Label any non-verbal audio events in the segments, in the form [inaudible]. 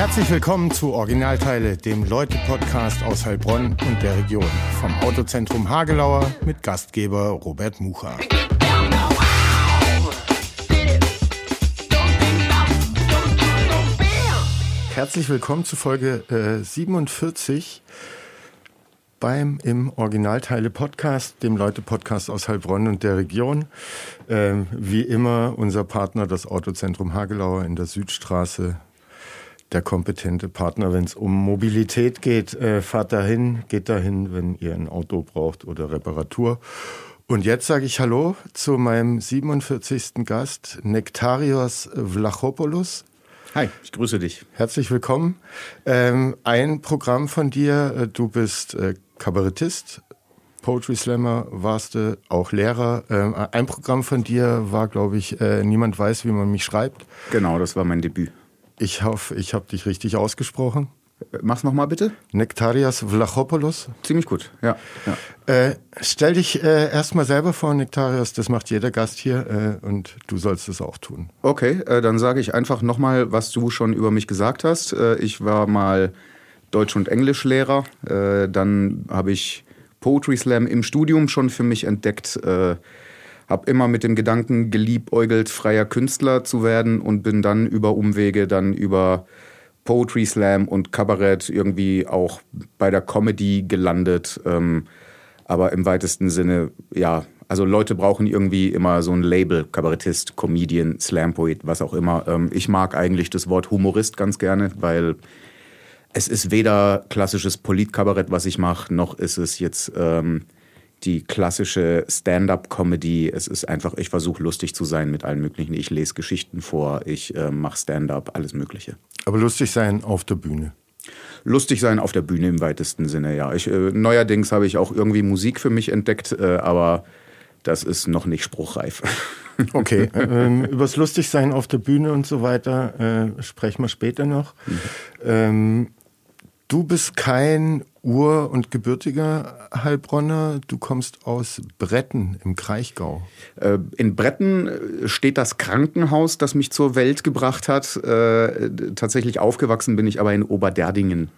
Herzlich willkommen zu Originalteile, dem Leute-Podcast aus Heilbronn und der Region. Vom Autozentrum Hagelauer mit Gastgeber Robert Mucha. Herzlich willkommen zu Folge äh, 47 beim im Originalteile Podcast, dem Leute Podcast aus Heilbronn und der Region. Ähm, wie immer unser Partner, das Autozentrum Hagelauer in der Südstraße. Der kompetente Partner, wenn es um Mobilität geht, äh, fahrt dahin, geht dahin, wenn ihr ein Auto braucht oder Reparatur. Und jetzt sage ich Hallo zu meinem 47. Gast, Nektarios Vlachopoulos. Hi, ich grüße dich. Herzlich willkommen. Ähm, ein Programm von dir, äh, du bist äh, Kabarettist, Poetry Slammer warst du, auch Lehrer. Ähm, ein Programm von dir war, glaube ich, äh, Niemand weiß, wie man mich schreibt. Genau, das war mein Debüt. Ich hoffe, ich habe dich richtig ausgesprochen. Mach's nochmal bitte. Nektarias Vlachopoulos. Ziemlich gut, ja. ja. Äh, stell dich äh, erstmal selber vor, Nektarias. Das macht jeder Gast hier äh, und du sollst es auch tun. Okay, äh, dann sage ich einfach nochmal, was du schon über mich gesagt hast. Äh, ich war mal Deutsch- und Englischlehrer. Äh, dann habe ich Poetry Slam im Studium schon für mich entdeckt. Habe immer mit dem Gedanken geliebäugelt, freier Künstler zu werden und bin dann über Umwege dann über Poetry Slam und Kabarett irgendwie auch bei der Comedy gelandet. Ähm, aber im weitesten Sinne, ja, also Leute brauchen irgendwie immer so ein Label, Kabarettist, Comedian, Slam-Poet, was auch immer. Ähm, ich mag eigentlich das Wort Humorist ganz gerne, weil es ist weder klassisches Politkabarett, was ich mache, noch ist es jetzt ähm, die klassische Stand-up-Comedy. Es ist einfach, ich versuche lustig zu sein mit allen möglichen. Ich lese Geschichten vor, ich äh, mache Stand-up, alles Mögliche. Aber lustig sein auf der Bühne. Lustig sein auf der Bühne im weitesten Sinne, ja. Ich, äh, neuerdings habe ich auch irgendwie Musik für mich entdeckt, äh, aber das ist noch nicht spruchreif. [laughs] Okay, ähm, übers Lustigsein auf der Bühne und so weiter äh, sprechen wir später noch. Mhm. Ähm, Du bist kein Ur- und gebürtiger Heilbronner, du kommst aus Bretten im Kraichgau. Äh, in Bretten steht das Krankenhaus, das mich zur Welt gebracht hat. Äh, tatsächlich aufgewachsen bin ich aber in Oberderdingen.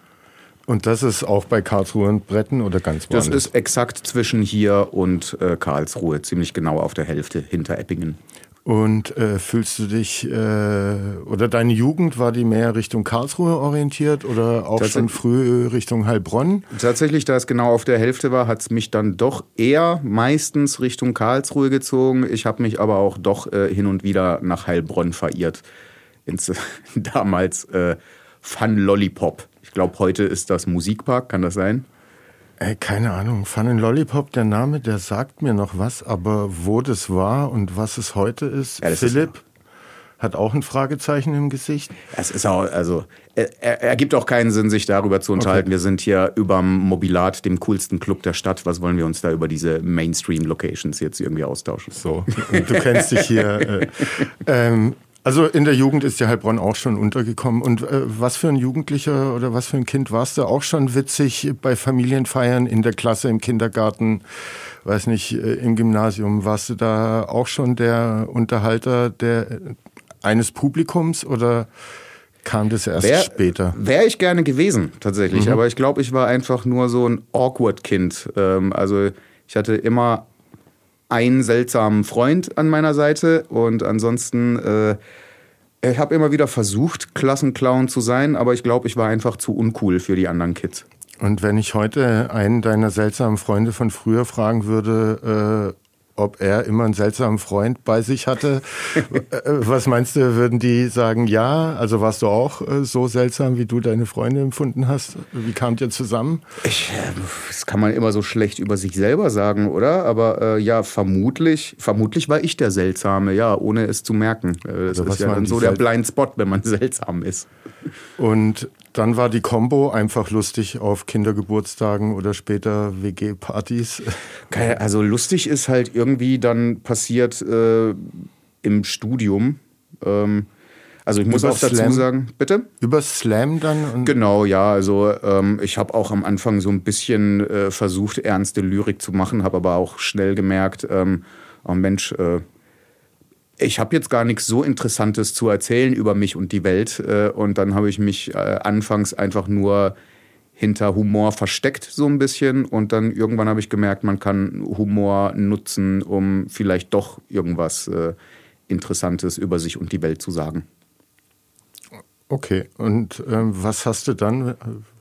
Und das ist auch bei Karlsruhe und Bretten oder ganz woanders? Das ist exakt zwischen hier und äh, Karlsruhe, ziemlich genau auf der Hälfte hinter Eppingen. Und äh, fühlst du dich, äh, oder deine Jugend, war die mehr Richtung Karlsruhe orientiert oder auch schon früh Richtung Heilbronn? Tatsächlich, da es genau auf der Hälfte war, hat es mich dann doch eher meistens Richtung Karlsruhe gezogen. Ich habe mich aber auch doch äh, hin und wieder nach Heilbronn verirrt. Ins, [laughs] damals äh, Fun Lollipop. Ich glaube, heute ist das Musikpark, kann das sein? Ey, keine Ahnung. Fun and Lollipop, der Name, der sagt mir noch was, aber wo das war und was es heute ist, ja, Philipp ist hat auch ein Fragezeichen im Gesicht. Es ist auch, also, er, ergibt auch keinen Sinn, sich darüber zu unterhalten. Okay. Wir sind hier überm Mobilat, dem coolsten Club der Stadt. Was wollen wir uns da über diese Mainstream-Locations jetzt irgendwie austauschen? So, du kennst dich hier. Äh, ähm, also in der Jugend ist ja Heilbronn auch schon untergekommen. Und äh, was für ein Jugendlicher oder was für ein Kind warst du auch schon witzig bei Familienfeiern in der Klasse, im Kindergarten, weiß nicht, äh, im Gymnasium? Warst du da auch schon der Unterhalter der, eines Publikums oder kam das erst wär, später? Wäre ich gerne gewesen, tatsächlich. Mhm. Aber ich glaube, ich war einfach nur so ein awkward Kind. Ähm, also ich hatte immer einen seltsamen Freund an meiner Seite und ansonsten, äh, ich habe immer wieder versucht, Klassenclown zu sein, aber ich glaube, ich war einfach zu uncool für die anderen Kids. Und wenn ich heute einen deiner seltsamen Freunde von früher fragen würde, äh, ob er immer einen seltsamen Freund bei sich hatte. [laughs] Äh, was meinst du, würden die sagen, ja? Also warst du auch äh, so seltsam, wie du deine Freunde empfunden hast? Wie kamt ihr zusammen? Ich, äh, das kann man immer so schlecht über sich selber sagen, oder? Aber äh, ja, vermutlich, vermutlich war ich der Seltsame, ja, ohne es zu merken. Das also ist ja dann so der Blind Spot, wenn man [laughs] seltsam ist. Und dann war die Combo einfach lustig auf Kindergeburtstagen oder später WG-Partys. Also lustig ist halt irgendwie dann passiert äh, im Studium. Ähm, also ich muss Über auch dazu Slam, sagen, bitte? Über Slam dann? genau, ja. Also ähm, ich habe auch am Anfang so ein bisschen äh, versucht, ernste Lyrik zu machen, habe aber auch schnell gemerkt, ähm, oh Mensch, äh, ich habe jetzt gar nichts so Interessantes zu erzählen über mich und die Welt. Äh, und dann habe ich mich äh, anfangs einfach nur hinter Humor versteckt so ein bisschen und dann irgendwann habe ich gemerkt, man kann Humor nutzen, um vielleicht doch irgendwas äh, Interessantes über sich und die Welt zu sagen. Okay, und ähm, was hast du dann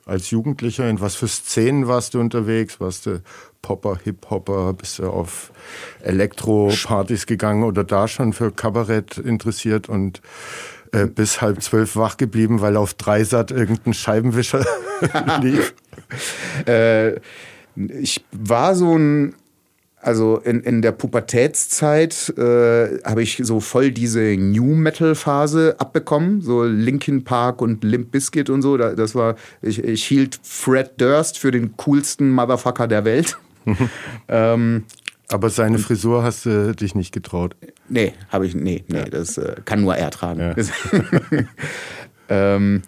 als Jugendlicher, in was für Szenen warst du unterwegs? Warst du Popper, Hip-Hopper, bist du auf Elektro-Partys gegangen oder da schon für Kabarett interessiert und äh, bis halb zwölf wach geblieben, weil auf Dreisat irgendein Scheibenwischer [laughs] lief? äh, ich war so ein also in, in der Pubertätszeit äh, habe ich so voll diese New Metal Phase abbekommen, so Linkin Park und Limp Bizkit und so. Das war ich, ich hielt Fred Durst für den coolsten Motherfucker der Welt. [laughs] ähm, aber seine Frisur hast du dich nicht getraut? Nee, habe ich, nee, nee, ja. das äh, kann nur er tragen. Ja. [laughs] ähm,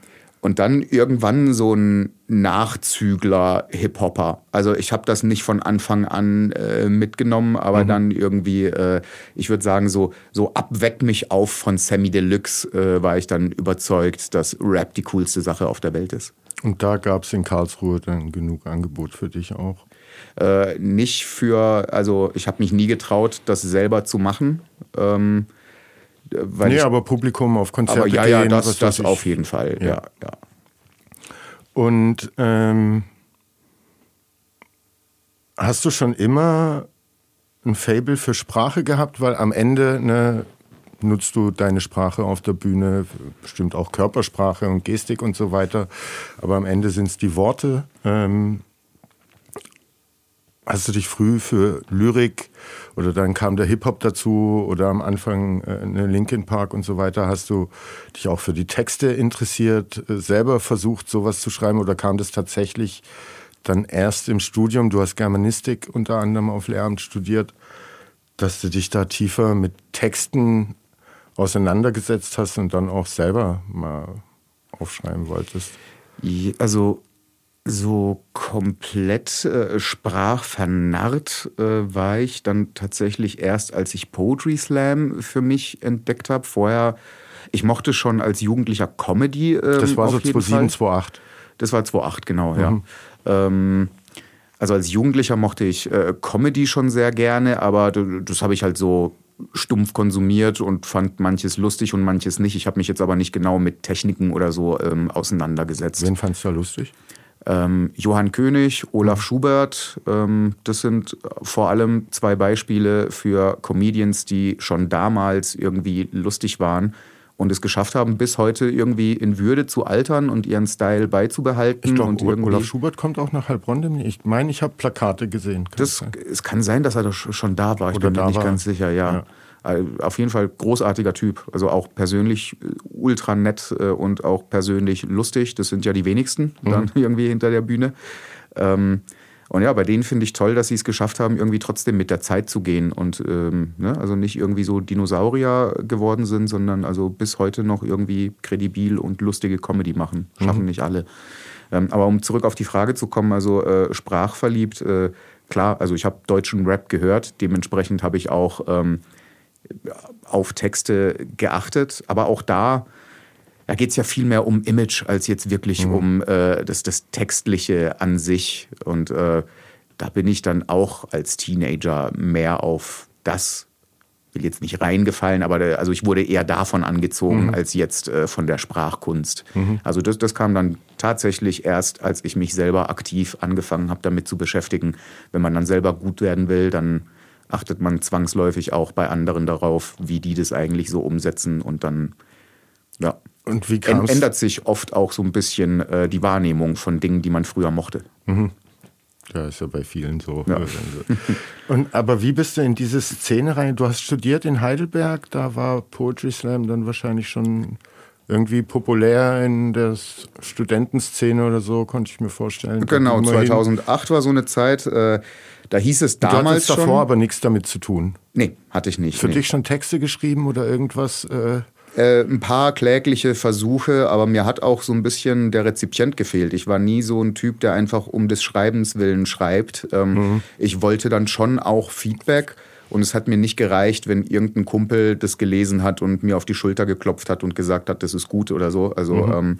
und dann irgendwann so ein Nachzügler Hip-Hopper. Also ich habe das nicht von Anfang an äh, mitgenommen, aber mhm. dann irgendwie, äh, ich würde sagen, so, so abweck mich auf von Sammy Deluxe äh, war ich dann überzeugt, dass Rap die coolste Sache auf der Welt ist. Und da gab es in Karlsruhe dann genug Angebot für dich auch? Äh, nicht für, also ich habe mich nie getraut, das selber zu machen. Ähm, weil nee, ich, aber Publikum auf Konzerte aber ja, ja, das, das auf jeden Fall, ja, ja. ja. Und ähm, hast du schon immer ein Fable für Sprache gehabt? Weil am Ende ne, nutzt du deine Sprache auf der Bühne, bestimmt auch Körpersprache und Gestik und so weiter. Aber am Ende sind es die Worte. Ähm, hast du dich früh für Lyrik oder dann kam der Hip-Hop dazu oder am Anfang äh, eine Linkin Park und so weiter. Hast du dich auch für die Texte interessiert, äh, selber versucht, sowas zu schreiben oder kam das tatsächlich dann erst im Studium? Du hast Germanistik unter anderem auf Lehramt studiert, dass du dich da tiefer mit Texten auseinandergesetzt hast und dann auch selber mal aufschreiben wolltest? Also so komplett äh, sprachvernarrt äh, war ich dann tatsächlich erst, als ich Poetry Slam für mich entdeckt habe. Vorher, ich mochte schon als Jugendlicher Comedy. Ähm, das war so 2007, 2008. Das war 2008, genau, mhm. ja. Ähm, also als Jugendlicher mochte ich äh, Comedy schon sehr gerne, aber das habe ich halt so stumpf konsumiert und fand manches lustig und manches nicht. Ich habe mich jetzt aber nicht genau mit Techniken oder so ähm, auseinandergesetzt. Wen fandst du da lustig? Ähm, Johann König, Olaf mhm. Schubert, ähm, das sind vor allem zwei Beispiele für Comedians, die schon damals irgendwie lustig waren und es geschafft haben, bis heute irgendwie in Würde zu altern und ihren Style beizubehalten. Ich glaube, Olaf Schubert kommt auch nach Heilbronn. Ich meine, ich habe Plakate gesehen. Das, es kann sein, dass er schon da war. Ich bin mir nicht war. ganz sicher, ja. ja. Äh, auf jeden Fall großartiger Typ. Also auch persönlich äh, ultra nett äh, und auch persönlich lustig. Das sind ja die wenigsten mhm. dann [laughs] irgendwie hinter der Bühne. Ähm, und ja, bei denen finde ich toll, dass sie es geschafft haben, irgendwie trotzdem mit der Zeit zu gehen und ähm, ne, also nicht irgendwie so Dinosaurier geworden sind, sondern also bis heute noch irgendwie kredibil und lustige Comedy machen. Schaffen mhm. nicht alle. Ähm, aber um zurück auf die Frage zu kommen, also äh, sprachverliebt, äh, klar, also ich habe deutschen Rap gehört, dementsprechend habe ich auch ähm, auf Texte geachtet. Aber auch da, da geht es ja viel mehr um Image als jetzt wirklich mhm. um äh, das, das Textliche an sich. Und äh, da bin ich dann auch als Teenager mehr auf das will jetzt nicht reingefallen, aber der, also ich wurde eher davon angezogen mhm. als jetzt äh, von der Sprachkunst. Mhm. Also das, das kam dann tatsächlich erst, als ich mich selber aktiv angefangen habe, damit zu beschäftigen. Wenn man dann selber gut werden will, dann achtet man zwangsläufig auch bei anderen darauf, wie die das eigentlich so umsetzen und dann ja. Und wie ändert sich oft auch so ein bisschen äh, die Wahrnehmung von Dingen, die man früher mochte. Mhm. Ja, ist ja bei vielen so. Ja. [laughs] Und, aber wie bist du in diese Szene rein? Du hast studiert in Heidelberg, da war Poetry Slam dann wahrscheinlich schon irgendwie populär in der Studentenszene oder so, konnte ich mir vorstellen. Genau, 2008 war so eine Zeit. Äh, da hieß es damals du hattest davor schon, aber nichts damit zu tun. Nee, hatte ich nicht. Für nee. dich schon Texte geschrieben oder irgendwas? Äh äh, ein paar klägliche Versuche, aber mir hat auch so ein bisschen der Rezipient gefehlt. Ich war nie so ein Typ, der einfach um des Schreibens willen schreibt. Ähm, mhm. Ich wollte dann schon auch Feedback Und es hat mir nicht gereicht, wenn irgendein Kumpel das gelesen hat und mir auf die Schulter geklopft hat und gesagt hat, das ist gut oder so. Also mhm. ähm,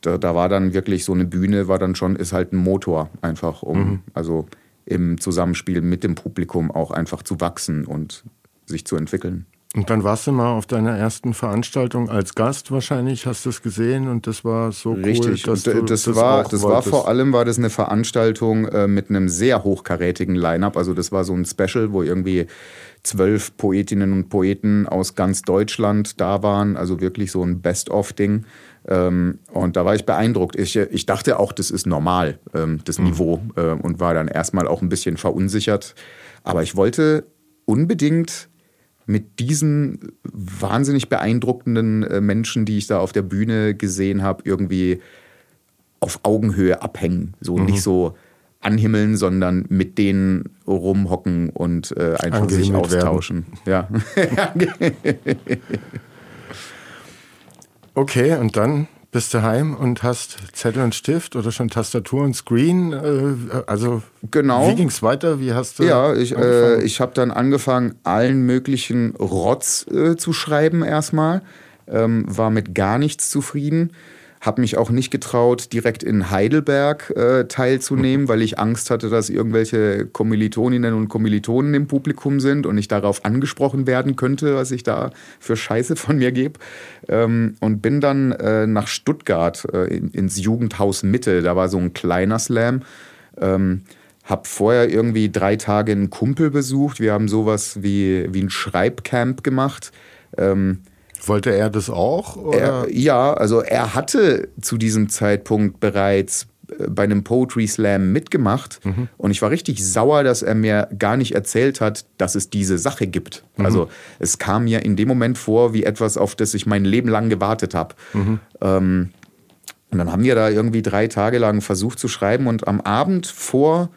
da, da, war dann wirklich so eine Bühne, war dann schon, ist halt ein Motor einfach, um, mhm. also im Zusammenspiel mit dem Publikum auch einfach zu wachsen und sich zu entwickeln. Und dann warst du mal auf deiner ersten Veranstaltung als Gast wahrscheinlich, hast du es gesehen und das war so Richtig. cool. Richtig, das, das, war, das war vor allem war das eine Veranstaltung äh, mit einem sehr hochkarätigen Line-up. Also das war so ein Special, wo irgendwie zwölf Poetinnen und Poeten aus ganz Deutschland da waren. Also wirklich so ein Best-of-Ding. Ähm, und da war ich beeindruckt. Ich, ich dachte auch, das ist normal, ähm, das mhm. Niveau. Äh, und war dann erstmal auch ein bisschen verunsichert. Aber ich wollte unbedingt mit diesen wahnsinnig beeindruckenden äh, Menschen, die ich da auf der Bühne gesehen habe, irgendwie auf Augenhöhe abhängen. So mhm. nicht so anhimmeln, sondern mit denen rumhocken und äh, einfach sich austauschen. Werden. Ja. [laughs] [laughs] okay, und dann bist du heim und hast Zettel und Stift oder schon Tastatur und Screen? Äh, also genau. wie ging es weiter? Wie hast du? Ja, ich, äh, ich habe dann angefangen, allen möglichen Rotz äh, zu schreiben erstmal. Ähm, war mit gar nichts zufrieden habe mich auch nicht getraut, direkt in Heidelberg äh, teilzunehmen, weil ich Angst hatte, dass irgendwelche Kommilitoninnen und Kommilitonen im Publikum sind und ich darauf angesprochen werden könnte, was ich da für Scheiße von mir gebe. Ähm, und bin dann äh, nach Stuttgart äh, in, ins Jugendhaus Mitte. Da war so ein kleiner Slam. Ähm, hab vorher irgendwie drei Tage einen Kumpel besucht. Wir haben sowas wie, wie ein Schreibcamp gemacht. Ähm, wollte er das auch? Er, ja, also er hatte zu diesem Zeitpunkt bereits äh, bei einem Poetry Slam mitgemacht mhm. und ich war richtig sauer, dass er mir gar nicht erzählt hat, dass es diese Sache gibt. Mhm. Also es kam mir in dem Moment vor wie etwas, auf das ich mein Leben lang gewartet habe. Mhm. Ähm, und dann haben wir da irgendwie drei Tage lang versucht zu schreiben und am Abend vor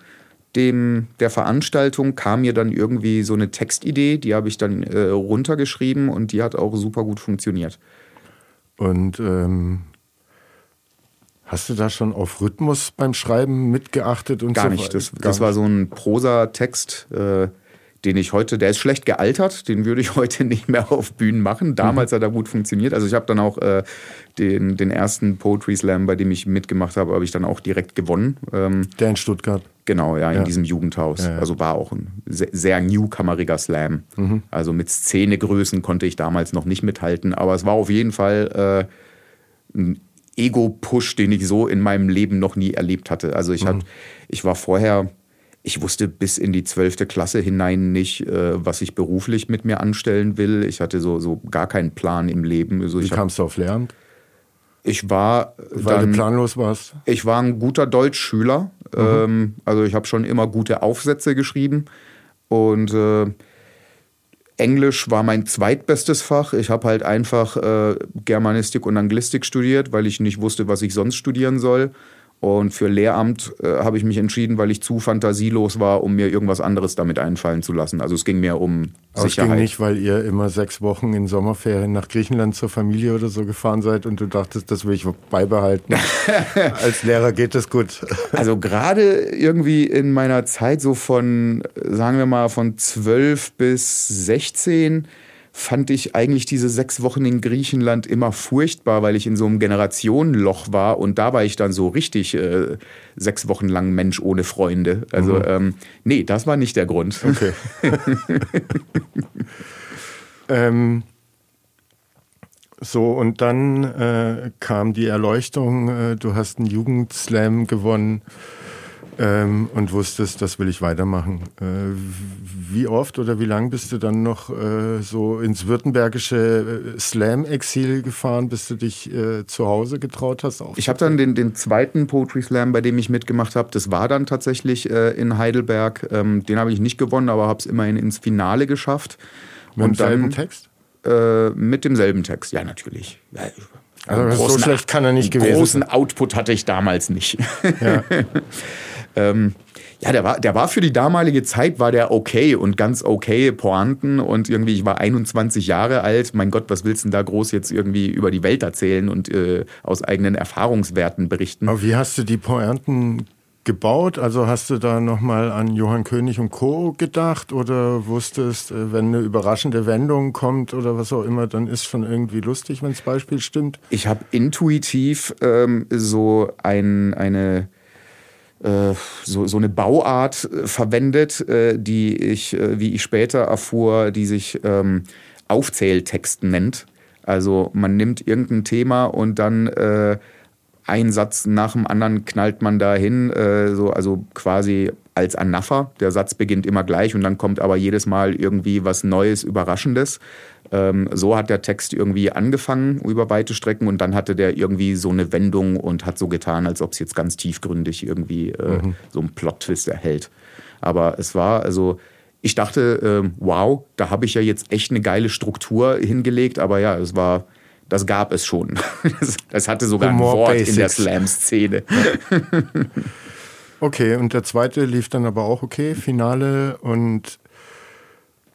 dem, der Veranstaltung kam mir dann irgendwie so eine Textidee, die habe ich dann äh, runtergeschrieben und die hat auch super gut funktioniert. Und ähm, hast du da schon auf Rhythmus beim Schreiben mitgeachtet? Und gar so nicht. Das, das war so ein Prosa-Text. Äh, den ich heute, der ist schlecht gealtert, den würde ich [laughs] heute nicht mehr auf Bühnen machen. Damals mhm. hat er gut funktioniert. Also ich habe dann auch äh, den, den ersten Poetry Slam, bei dem ich mitgemacht habe, habe ich dann auch direkt gewonnen. Ähm, der in Stuttgart. Genau, ja, in ja. diesem Jugendhaus. Ja, ja. Also war auch ein sehr, sehr newcomeriger Slam. Mhm. Also mit Szenegrößen konnte ich damals noch nicht mithalten, aber es war auf jeden Fall äh, ein Ego-Push, den ich so in meinem Leben noch nie erlebt hatte. Also ich, mhm. Hat, ich war vorher ich wusste bis in die zwölfte Klasse hinein nicht, äh, was ich beruflich mit mir anstellen will. Ich hatte so, so gar keinen Plan im Leben. Also Wie kamst du auf Lehramt? Ich war. Weil dann, du planlos warst? Ich war ein guter Deutschschüler. Mhm. Ähm, also ich habe schon immer gute Aufsätze geschrieben. Und äh, Englisch war mein zweitbestes Fach. Ich habe halt einfach äh, Germanistik und Anglistik studiert, weil ich nicht wusste, was ich sonst studieren soll. Und für Lehramt äh, habe ich mich entschieden, weil ich zu fantasielos war, um mir irgendwas anderes damit einfallen zu lassen. Also es ging mir um Aber Sicherheit. Es ging nicht, weil ihr immer sechs Wochen in Sommerferien nach Griechenland zur Familie oder so gefahren seid und du dachtest, das will ich beibehalten. [laughs] Als Lehrer geht das gut. also gerade irgendwie in meiner Zeit so von, sagen wir mal, von zwölf bis sechzehn fand ich eigentlich diese sechs Wochen in Griechenland immer furchtbar, weil ich in so einem Generationenloch war und da war ich dann so richtig äh, sechs Wochen lang Mensch ohne Freunde. Also mhm. ähm, nee, das war nicht der Grund. Okay. [laughs] ähm, so, und dann äh, kam die Erleuchtung, äh, du hast einen Jugendslam gewonnen ähm, und wusstest, das will ich weitermachen. Äh, wie oft oder wie lang bist du dann noch äh, so ins württembergische äh, Slam-Exil gefahren, bis du dich äh, zu Hause getraut hast? Ich habe dann den, den zweiten Poetry Slam, bei dem ich mitgemacht habe, das war dann tatsächlich äh, in Heidelberg. Ähm, den habe ich nicht gewonnen, aber habe es immerhin ins Finale geschafft. Mit und demselben Text? Äh, mit demselben Text, ja, natürlich. Also großen, so schlecht kann er nicht gewesen Großen Output hatte ich damals nicht. Ja. [laughs] Ähm, ja, der war, der war für die damalige Zeit war der okay und ganz okay Pointen und irgendwie, ich war 21 Jahre alt. Mein Gott, was willst du denn da groß jetzt irgendwie über die Welt erzählen und äh, aus eigenen Erfahrungswerten berichten? Aber wie hast du die Pointen gebaut? Also hast du da nochmal an Johann König und Co. gedacht oder wusstest, äh, wenn eine überraschende Wendung kommt oder was auch immer, dann ist schon irgendwie lustig, wenn das Beispiel stimmt? Ich habe intuitiv ähm, so ein, eine so, so eine Bauart äh, verwendet, äh, die ich, äh, wie ich später erfuhr, die sich ähm, Aufzähltext nennt. Also man nimmt irgendein Thema und dann äh, ein Satz nach dem anderen knallt man da hin, äh, so, also quasi als Anapher. Der Satz beginnt immer gleich und dann kommt aber jedes Mal irgendwie was Neues, Überraschendes. Ähm, so hat der Text irgendwie angefangen über weite Strecken und dann hatte der irgendwie so eine Wendung und hat so getan, als ob es jetzt ganz tiefgründig irgendwie äh, mhm. so einen Plot-Twist erhält. Aber es war also ich dachte, äh, wow, da habe ich ja jetzt echt eine geile Struktur hingelegt, aber ja, es war das gab es schon. [laughs] Das, hatte sogar ein Wort Basics. in der Slam-Szene. [laughs] Okay, und der zweite lief dann aber auch okay, Finale und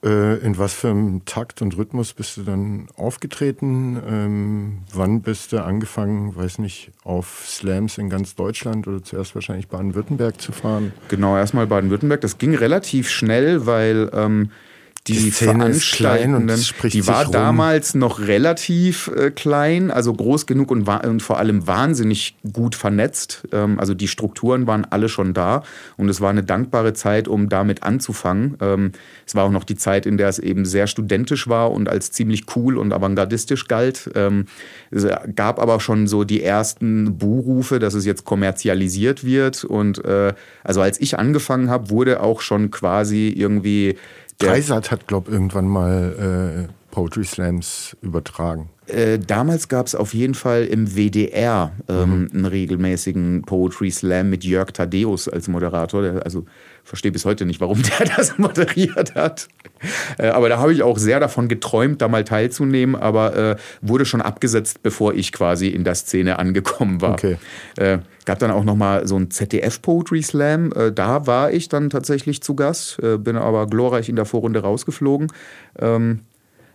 äh, in was für einem Takt und Rhythmus bist du dann aufgetreten? Ähm, wann bist du angefangen, weiß nicht, auf Slams in ganz Deutschland oder zuerst wahrscheinlich Baden-Württemberg zu fahren? Genau, erstmal Baden-Württemberg. Das ging relativ schnell, weil ähm, die, die Veranstaltenden, die war damals noch relativ äh, klein, also groß genug und, und vor allem wahnsinnig gut vernetzt. Ähm, also die Strukturen waren alle schon da und es war eine dankbare Zeit, um damit anzufangen. Ähm, es war auch noch die Zeit, in der es eben sehr studentisch war und als ziemlich cool und avantgardistisch galt. Ähm, es gab aber schon so die ersten Buhrufe, dass es jetzt kommerzialisiert wird und äh, also als ich angefangen habe, wurde auch schon quasi irgendwie Dreisat hat, glaube ich, irgendwann mal äh, Poetry Slams übertragen. Äh, damals gab es auf jeden Fall im WDR ähm, mhm. einen regelmäßigen Poetry Slam mit Jörg Thaddeus als Moderator. Der, also verstehe bis heute nicht, warum [laughs] der das moderiert hat. Äh, aber da habe ich auch sehr davon geträumt, da mal teilzunehmen, aber äh, wurde schon abgesetzt, bevor ich quasi in der Szene angekommen war. Okay. Äh, gab dann auch noch mal so ein ZDF Poetry Slam. Äh, da war ich dann tatsächlich zu Gast, äh, bin aber glorreich in der Vorrunde rausgeflogen. Ähm,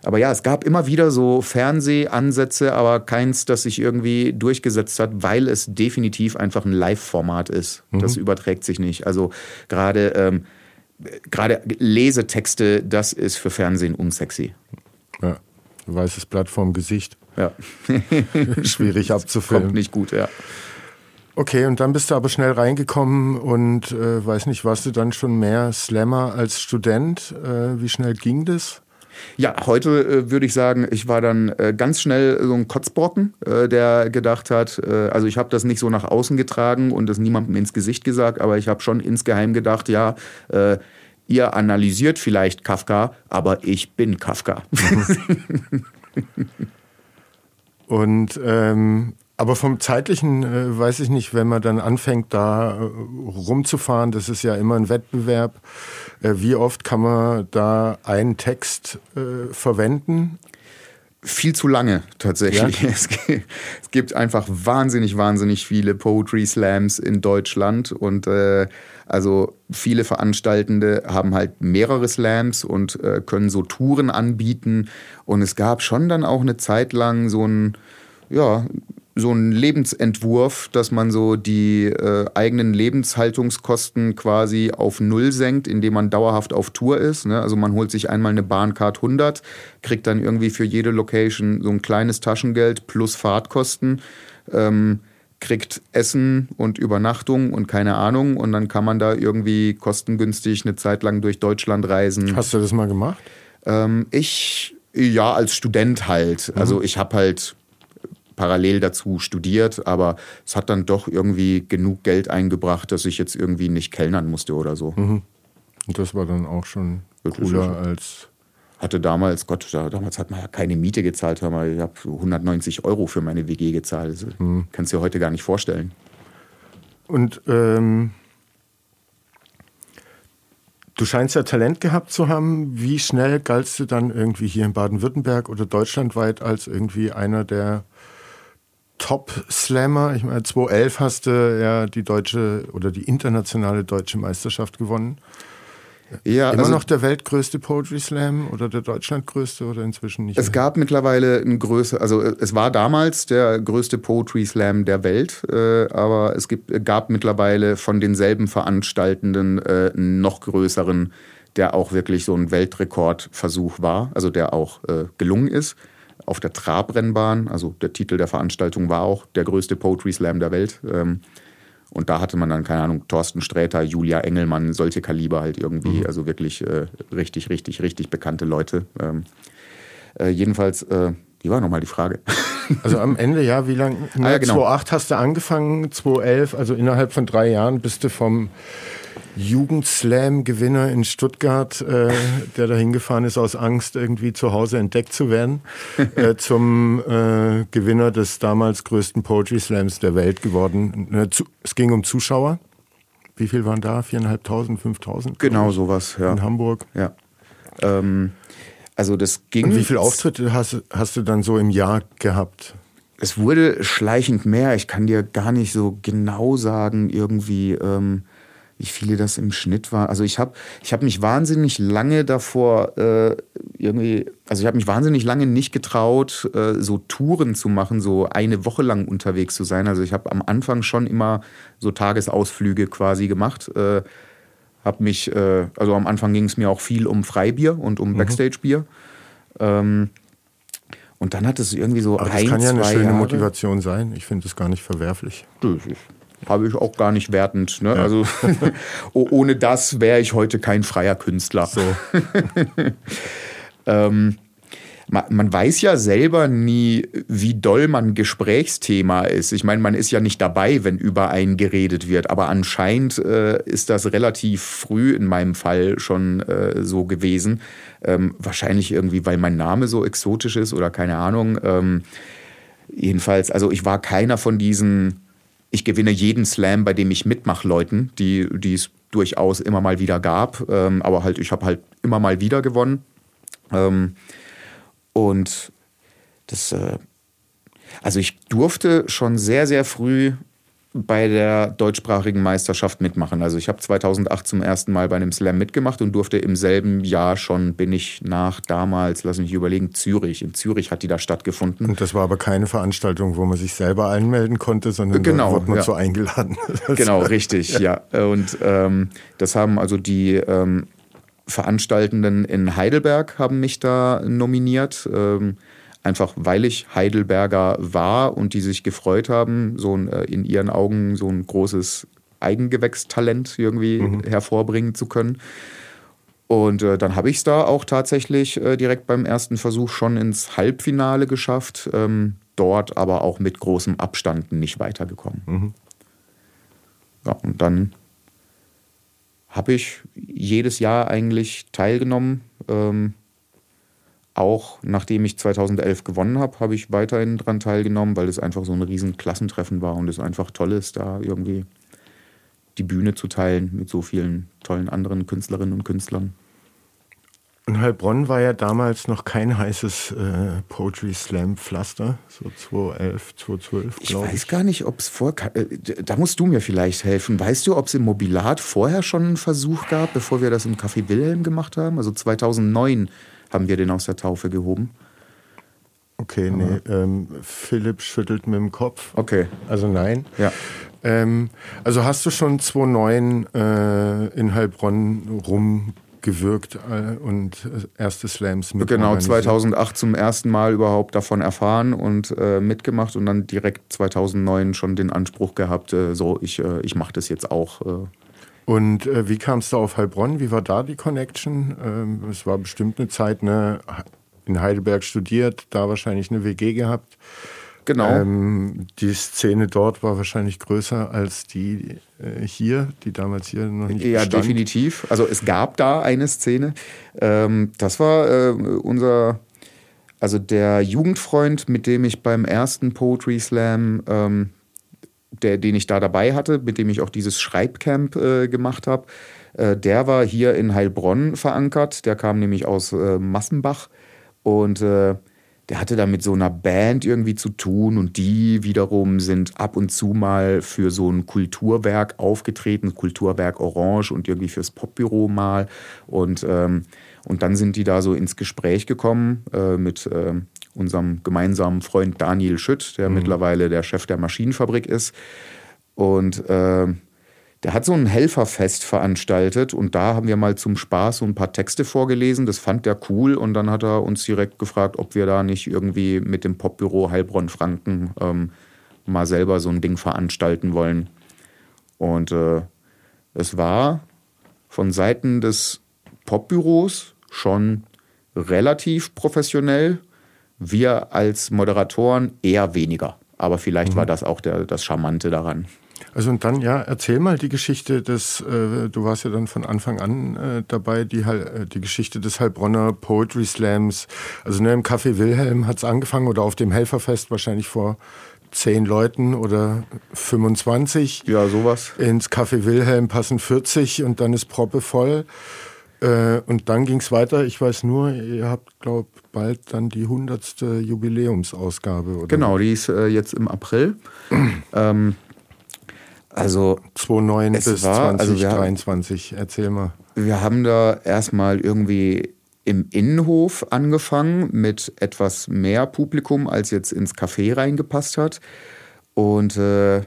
aber ja, es gab immer wieder so Fernsehansätze, aber keins, das sich irgendwie durchgesetzt hat, weil es definitiv einfach ein Live-Format ist. Mhm. Das überträgt sich nicht. Also gerade ähm, gerade Lesetexte, das ist für Fernsehen unsexy. Ja, weißes Blatt vorm Gesicht. Ja. [laughs] Schwierig [laughs] abzufilmen. Kommt nicht gut, ja. Okay, und dann bist du aber schnell reingekommen und äh, weiß nicht, warst du dann schon mehr Slammer als Student? Äh, wie schnell ging das? Ja, heute äh, würde ich sagen, ich war dann äh, ganz schnell so ein Kotzbrocken, äh, der gedacht hat, äh, also ich habe das nicht so nach außen getragen und das niemandem ins Gesicht gesagt, aber ich habe schon insgeheim gedacht, ja, äh, ihr analysiert vielleicht Kafka, aber ich bin Kafka. [laughs] und ähm, aber vom zeitlichen äh, weiß ich nicht, wenn man dann anfängt, da äh, rumzufahren, das ist ja immer ein Wettbewerb. Äh, wie oft kann man da einen Text äh, verwenden? Viel zu lange tatsächlich. Ja? [laughs] Es, gibt einfach wahnsinnig, wahnsinnig viele Poetry Slams in Deutschland und äh, also viele Veranstaltende haben halt mehrere Slams und äh, können so Touren anbieten und es gab schon dann auch eine Zeit lang so ein ja, so ein Lebensentwurf, dass man so die äh, eigenen Lebenshaltungskosten quasi auf Null senkt, indem man dauerhaft auf Tour ist. Ne? Also man holt sich einmal eine Bahncard 100, kriegt dann irgendwie für jede Location so ein kleines Taschengeld plus Fahrtkosten. Ähm, kriegt Essen und Übernachtung und keine Ahnung und dann kann man da irgendwie kostengünstig eine Zeit lang durch Deutschland reisen. Hast du das mal gemacht? Ähm, ich ja als Student halt. Mhm. Also ich habe halt parallel dazu studiert, aber es hat dann doch irgendwie genug Geld eingebracht, dass ich jetzt irgendwie nicht kellnern musste oder so. Mhm. Und das war dann auch schon cooler als. Hatte damals, Gott, damals hat man ja keine Miete gezahlt, hör mal, ich habe 190 Euro für meine WG gezahlt. Das mhm. kannst du dir heute gar nicht vorstellen. Und ähm, du scheinst ja Talent gehabt zu haben. Wie schnell galtst du dann irgendwie hier in Baden-Württemberg oder deutschlandweit als irgendwie einer der Top-Slammer. Ich meine, 2011 hast du ja die deutsche oder die internationale deutsche Meisterschaft gewonnen. Ja, Immer also, noch der weltgrößte Poetry Slam oder der deutschlandgrößte oder inzwischen nicht? Es mehr? gab mittlerweile eine Größe, also es war damals der größte Poetry Slam der Welt, äh, aber es gibt, gab mittlerweile von denselben Veranstaltenden äh, einen noch größeren, der auch wirklich so ein Weltrekordversuch war, also der auch äh, gelungen ist auf der Trabrennbahn. Also der Titel der Veranstaltung war auch der größte Poetry Slam der Welt. Ähm, und da hatte man dann, keine Ahnung, Thorsten Sträter, Julia Engelmann, solche Kaliber halt irgendwie. Mhm. Also wirklich äh, richtig, richtig, richtig bekannte Leute. Ähm, äh, jedenfalls, äh, wie war nochmal die Frage? [laughs] Also am Ende, ja, wie lange? Ah, ja, genau. 2008 hast du angefangen, 2011, also innerhalb von drei Jahren bist du vom Jugendslam-Gewinner in Stuttgart, äh, der da hingefahren ist aus Angst, irgendwie zu Hause entdeckt zu werden, [laughs] äh, zum äh, Gewinner des damals größten Poetry Slams der Welt geworden. Äh, es ging um Zuschauer. Wie viel waren da? Viereinhalbtausend, fünftausend? Genau sowas, ja. In Hamburg. Ja. Ähm, also das ging. Und wie viele Auftritte hast, hast du dann so im Jahr gehabt? Es wurde schleichend mehr. Ich kann dir gar nicht so genau sagen, irgendwie. Ähm, wie viele das im Schnitt war. Also ich habe ich hab mich wahnsinnig lange davor äh, irgendwie, also ich habe mich wahnsinnig lange nicht getraut, äh, so Touren zu machen, so eine Woche lang unterwegs zu sein. Also ich habe am Anfang schon immer so Tagesausflüge quasi gemacht. Äh, habe mich, äh, also am Anfang ging es mir auch viel um Freibier und um mhm. Backstage-Bier. Ähm, und dann hat es irgendwie so Aber das ein, kann ja eine schöne Jahre. Motivation sein. Ich finde es gar nicht verwerflich. Das ist habe ich auch gar nicht wertend. Ne? Ja. Also [laughs] ohne das wäre ich heute kein freier Künstler. So. [laughs] ähm, man, weiß ja selber nie, wie doll man Gesprächsthema ist. Ich meine, man ist ja nicht dabei, wenn über einen geredet wird, aber anscheinend äh, ist das relativ früh in meinem Fall schon äh, so gewesen. Ähm, wahrscheinlich irgendwie, weil mein Name so exotisch ist oder keine Ahnung. Ähm, jedenfalls, also ich war keiner von diesen ich gewinne jeden Slam, bei dem ich mitmache, Leuten, die, es durchaus immer mal wieder gab. Ähm, aber halt, ich habe halt immer mal wieder gewonnen. Ähm, und das, äh, also ich durfte schon sehr, sehr früh bei der deutschsprachigen Meisterschaft mitmachen. Also ich habe 2008 zum ersten Mal bei einem Slam mitgemacht und durfte im selben Jahr schon, bin ich nach damals, lass mich überlegen, Zürich. In Zürich hat die da stattgefunden. Und das war aber keine Veranstaltung, wo man sich selber anmelden konnte, sondern genau, da wurde man ja. so eingeladen. [laughs] genau, richtig, ja. ja. Und ähm, das haben also die ähm, Veranstaltenden in Heidelberg haben mich da nominiert. Ähm, einfach weil ich Heidelberger war und die sich gefreut haben, so ein, äh, in ihren Augen so ein großes Eigengewächstalent irgendwie mhm. hervorbringen zu können. Und äh, dann habe ich es da auch tatsächlich äh, direkt beim ersten Versuch schon ins Halbfinale geschafft, ähm, dort aber auch mit großem Abstand nicht weitergekommen. Mhm. Ja, und dann habe ich jedes Jahr eigentlich teilgenommen. Ähm, auch nachdem ich 2011 gewonnen habe, habe ich weiterhin daran teilgenommen, weil es einfach so ein riesen Klassentreffen war und es einfach toll ist, da irgendwie die Bühne zu teilen mit so vielen tollen anderen Künstlerinnen und Künstlern. Und Heilbronn war ja damals noch kein heißes äh, Poetry Slam Pflaster, so 2011, 2012, ich. Ich weiß gar nicht, ob es vor. Äh, da musst du mir vielleicht helfen. Weißt du, ob es im Mobilat vorher schon einen Versuch gab, bevor wir das im Café Wilhelm gemacht haben? Also 2009 haben wir den aus der Taufe gehoben. Okay, nee. Ähm, Philipp schüttelt mit dem Kopf. Okay. Also nein. Ja. Ähm, also hast du schon 2009 äh, in Heilbronn rumgewirkt äh, und äh, erste Slams mit Genau, 2008 zum ersten Mal überhaupt davon erfahren und äh, mitgemacht und dann direkt 2009 schon den Anspruch gehabt, äh, so ich, äh, ich mache das jetzt auch und äh, wie kamst du auf Heilbronn? Wie war da die Connection? Ähm, es war bestimmt eine Zeit, ne, in Heidelberg studiert, da wahrscheinlich eine WG gehabt. Genau. Ähm, die Szene dort war wahrscheinlich größer als die äh, hier, die damals hier noch nicht Ja, bestand. definitiv. Also es gab da eine Szene. Ähm, das war äh, unser, also der Jugendfreund, mit dem ich beim ersten Poetry Slam ähm, der, den ich da dabei hatte, mit dem ich auch dieses Schreibcamp äh, gemacht habe, äh, der war hier in Heilbronn verankert. Der kam nämlich aus äh, Massenbach und äh, der hatte da mit so einer Band irgendwie zu tun und die wiederum sind ab und zu mal für so ein Kulturwerk aufgetreten, Kulturwerk Orange und irgendwie fürs Popbüro mal. Und, ähm, und dann sind die da so ins Gespräch gekommen äh, mit äh, unserem gemeinsamen Freund Daniel Schütt, der mhm. mittlerweile der Chef der Maschinenfabrik ist. Und äh, der hat so ein Helferfest veranstaltet und da haben wir mal zum Spaß so ein paar Texte vorgelesen. Das fand er cool und dann hat er uns direkt gefragt, ob wir da nicht irgendwie mit dem Popbüro Heilbronn-Franken ähm, mal selber so ein Ding veranstalten wollen. Und äh, es war von Seiten des Popbüros schon relativ professionell. Wir als Moderatoren eher weniger. Aber vielleicht mhm. war das auch der, das Charmante daran. Also und dann, ja, erzähl mal die Geschichte des, äh, du warst ja dann von Anfang an äh, dabei, die, äh, die Geschichte des Heilbronner Poetry Slams. Also ne, im Café Wilhelm hat es angefangen oder auf dem Helferfest wahrscheinlich vor zehn Leuten oder 25. Ja, sowas. Ins Café Wilhelm passen 40 und dann ist Proppe voll. Äh, und dann ging es weiter. Ich weiß nur, ihr habt, glaube bald dann die 100. Jubiläumsausgabe. Oder? Genau, die ist äh, jetzt im April. ähm, also 2009 bis war, 2023, also erzähl mal. Wir haben da erstmal irgendwie im Innenhof angefangen mit etwas mehr Publikum, als jetzt ins Café reingepasst hat. Und äh,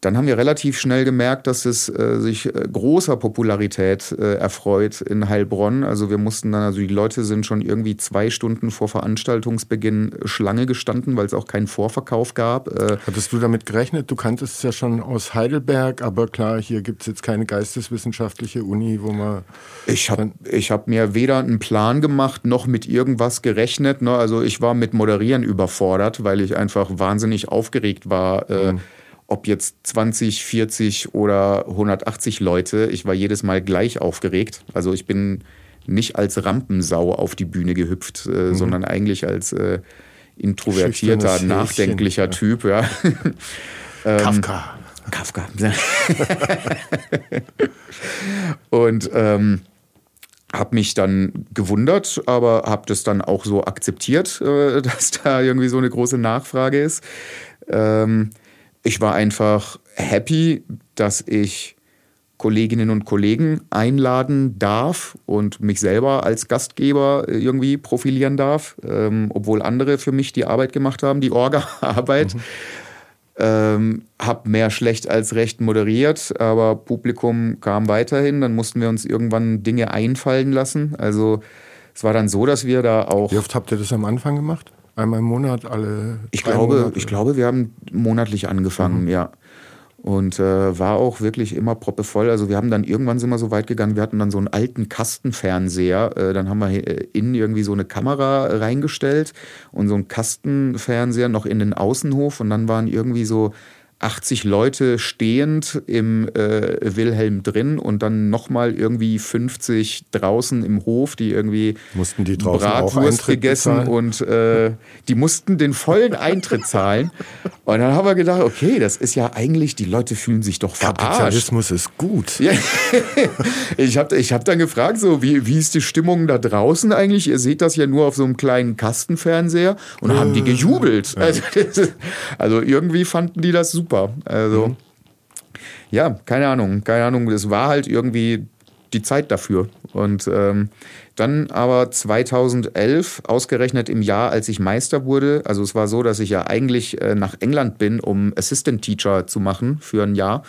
dann haben wir relativ schnell gemerkt, dass es äh, sich äh, großer Popularität äh, erfreut in Heilbronn. Also wir mussten dann, also die Leute sind schon irgendwie zwei Stunden vor Veranstaltungsbeginn Schlange gestanden, weil es auch keinen Vorverkauf gab. Äh. Hattest du damit gerechnet? Du kanntest es ja schon aus Heidelberg, aber klar, hier gibt es jetzt keine geisteswissenschaftliche Uni, wo man. Ich habe hab mir weder einen Plan gemacht noch mit irgendwas gerechnet. Ne? Also ich war mit Moderieren überfordert, weil ich einfach wahnsinnig aufgeregt war. Äh, mhm ob jetzt 20, 40 oder 180 Leute, ich war jedes Mal gleich aufgeregt. Also ich bin nicht als Rampensau auf die Bühne gehüpft, äh, mhm. sondern eigentlich als äh, introvertierter, nachdenklicher Häschen, Typ. Ja. [laughs] ähm, Kafka. Kafka. [laughs] Und ähm, habe mich dann gewundert, aber habe das dann auch so akzeptiert, äh, [laughs] dass da irgendwie so eine große Nachfrage ist. Ähm, ich war einfach happy, dass ich Kolleginnen und Kollegen einladen darf und mich selber als Gastgeber irgendwie profilieren darf, ähm, obwohl andere für mich die Arbeit gemacht haben, die Orga-Arbeit. Mhm. Ähm, hab mehr schlecht als recht moderiert, aber Publikum kam weiterhin. Dann mussten wir uns irgendwann Dinge einfallen lassen. Also es war dann so, dass wir da auch. Wie oft habt ihr das am Anfang gemacht? Einmal im Monat, alle. Ich glaube, Monate. ich glaube, wir haben monatlich angefangen, mhm. ja. Und äh, war auch wirklich immer proppevoll. Also wir haben dann irgendwann sind wir so weit gegangen, wir hatten dann so einen alten Kastenfernseher. Äh, dann haben wir äh, innen irgendwie so eine Kamera reingestellt und so einen Kastenfernseher noch in den Außenhof. Und dann waren irgendwie so 80 Leute stehend im äh, Wilhelm drin und dann nochmal irgendwie 50 draußen im Hof, die irgendwie mussten die draußen Bratwurst gegessen bezahlen? und äh, die mussten den vollen Eintritt zahlen. Und dann haben wir gedacht, okay, das ist ja eigentlich, die Leute fühlen sich doch verarscht. Kapitalismus ist gut. Ja. [laughs] ich habe ich hab dann gefragt, so wie, wie ist die Stimmung da draußen eigentlich? Ihr seht das ja nur auf so einem kleinen Kastenfernseher und dann haben die gejubelt. Also, [laughs] also irgendwie fanden die das super super. Also, mhm. ja, keine Ahnung, keine Ahnung. Es war halt irgendwie die Zeit dafür. Und ähm, dann aber 2011, ausgerechnet im Jahr, als ich Meister wurde, also es war so, dass ich ja eigentlich äh, nach England bin, um Assistant Teacher zu machen für ein Jahr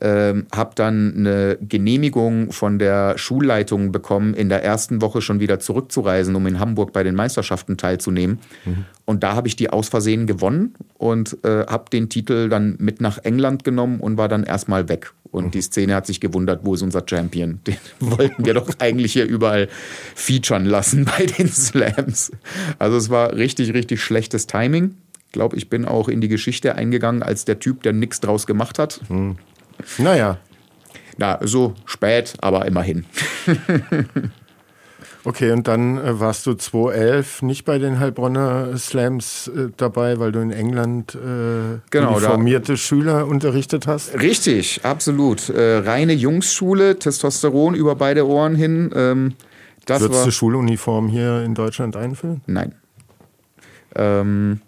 ähm, habe dann eine Genehmigung von der Schulleitung bekommen, in der ersten Woche schon wieder zurückzureisen, um in Hamburg bei den Meisterschaften teilzunehmen. Mhm. Und da habe ich die aus Versehen gewonnen und äh, habe den Titel dann mit nach England genommen und war dann erstmal weg. Und mhm. die Szene hat sich gewundert, wo ist unser Champion? [laughs] Den wollten wir doch eigentlich hier überall featuren lassen bei den Slams. Also es war richtig, richtig schlechtes Timing. Ich glaube, ich bin auch in die Geschichte eingegangen als der Typ, der nichts draus gemacht hat. Mhm. Naja. Na, so spät, aber immerhin. [laughs] okay, und dann äh, warst du 2011 nicht bei den Heilbronner Slams äh, dabei, weil du in England äh, genau, uniformierte Schüler unterrichtet hast? Richtig, absolut. Äh, reine Jungsschule, Testosteron über beide Ohren hin. Ähm, das Würdest war... du Schuluniform hier in Deutschland einführen? Nein. Ähm,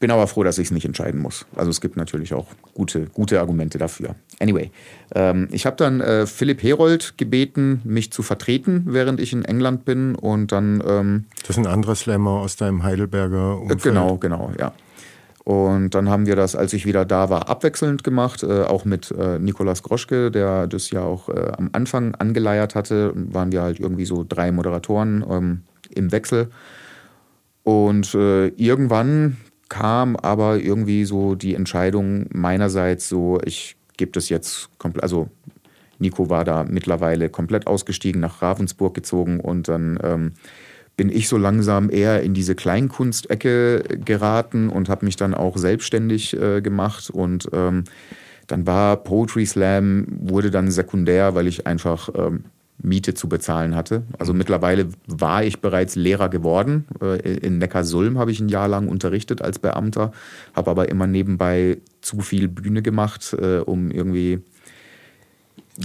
bin aber froh, dass ich es nicht entscheiden muss. Also es gibt natürlich auch gute, gute Argumente dafür. Anyway, ähm, ich habe dann äh, Philipp Herold gebeten, mich zu vertreten, während ich in England bin und dann... Ähm, das ist ein anderer Slammer aus deinem Heidelberger äh, Umfeld. Genau, genau, ja. Und dann haben wir das, als ich wieder da war, abwechselnd gemacht, äh, auch mit äh, Nikolas Groschke, der das ja auch äh, am Anfang angeleiert hatte. Waren wir halt irgendwie so drei Moderatoren ähm, im Wechsel. Und äh, irgendwann kam aber irgendwie so die Entscheidung meinerseits so, ich gebe das jetzt komplett, also Nico war da mittlerweile komplett ausgestiegen, nach Ravensburg gezogen und dann ähm, bin ich so langsam eher in diese Kleinkunstecke geraten und habe mich dann auch selbstständig äh, gemacht und ähm, dann war Poetry Slam, wurde dann sekundär, weil ich einfach ähm, Miete zu bezahlen hatte. Also mittlerweile war ich bereits Lehrer geworden. Äh, in Neckarsulm habe ich ein Jahr lang unterrichtet als Beamter, habe aber immer nebenbei zu viel Bühne gemacht, äh, um irgendwie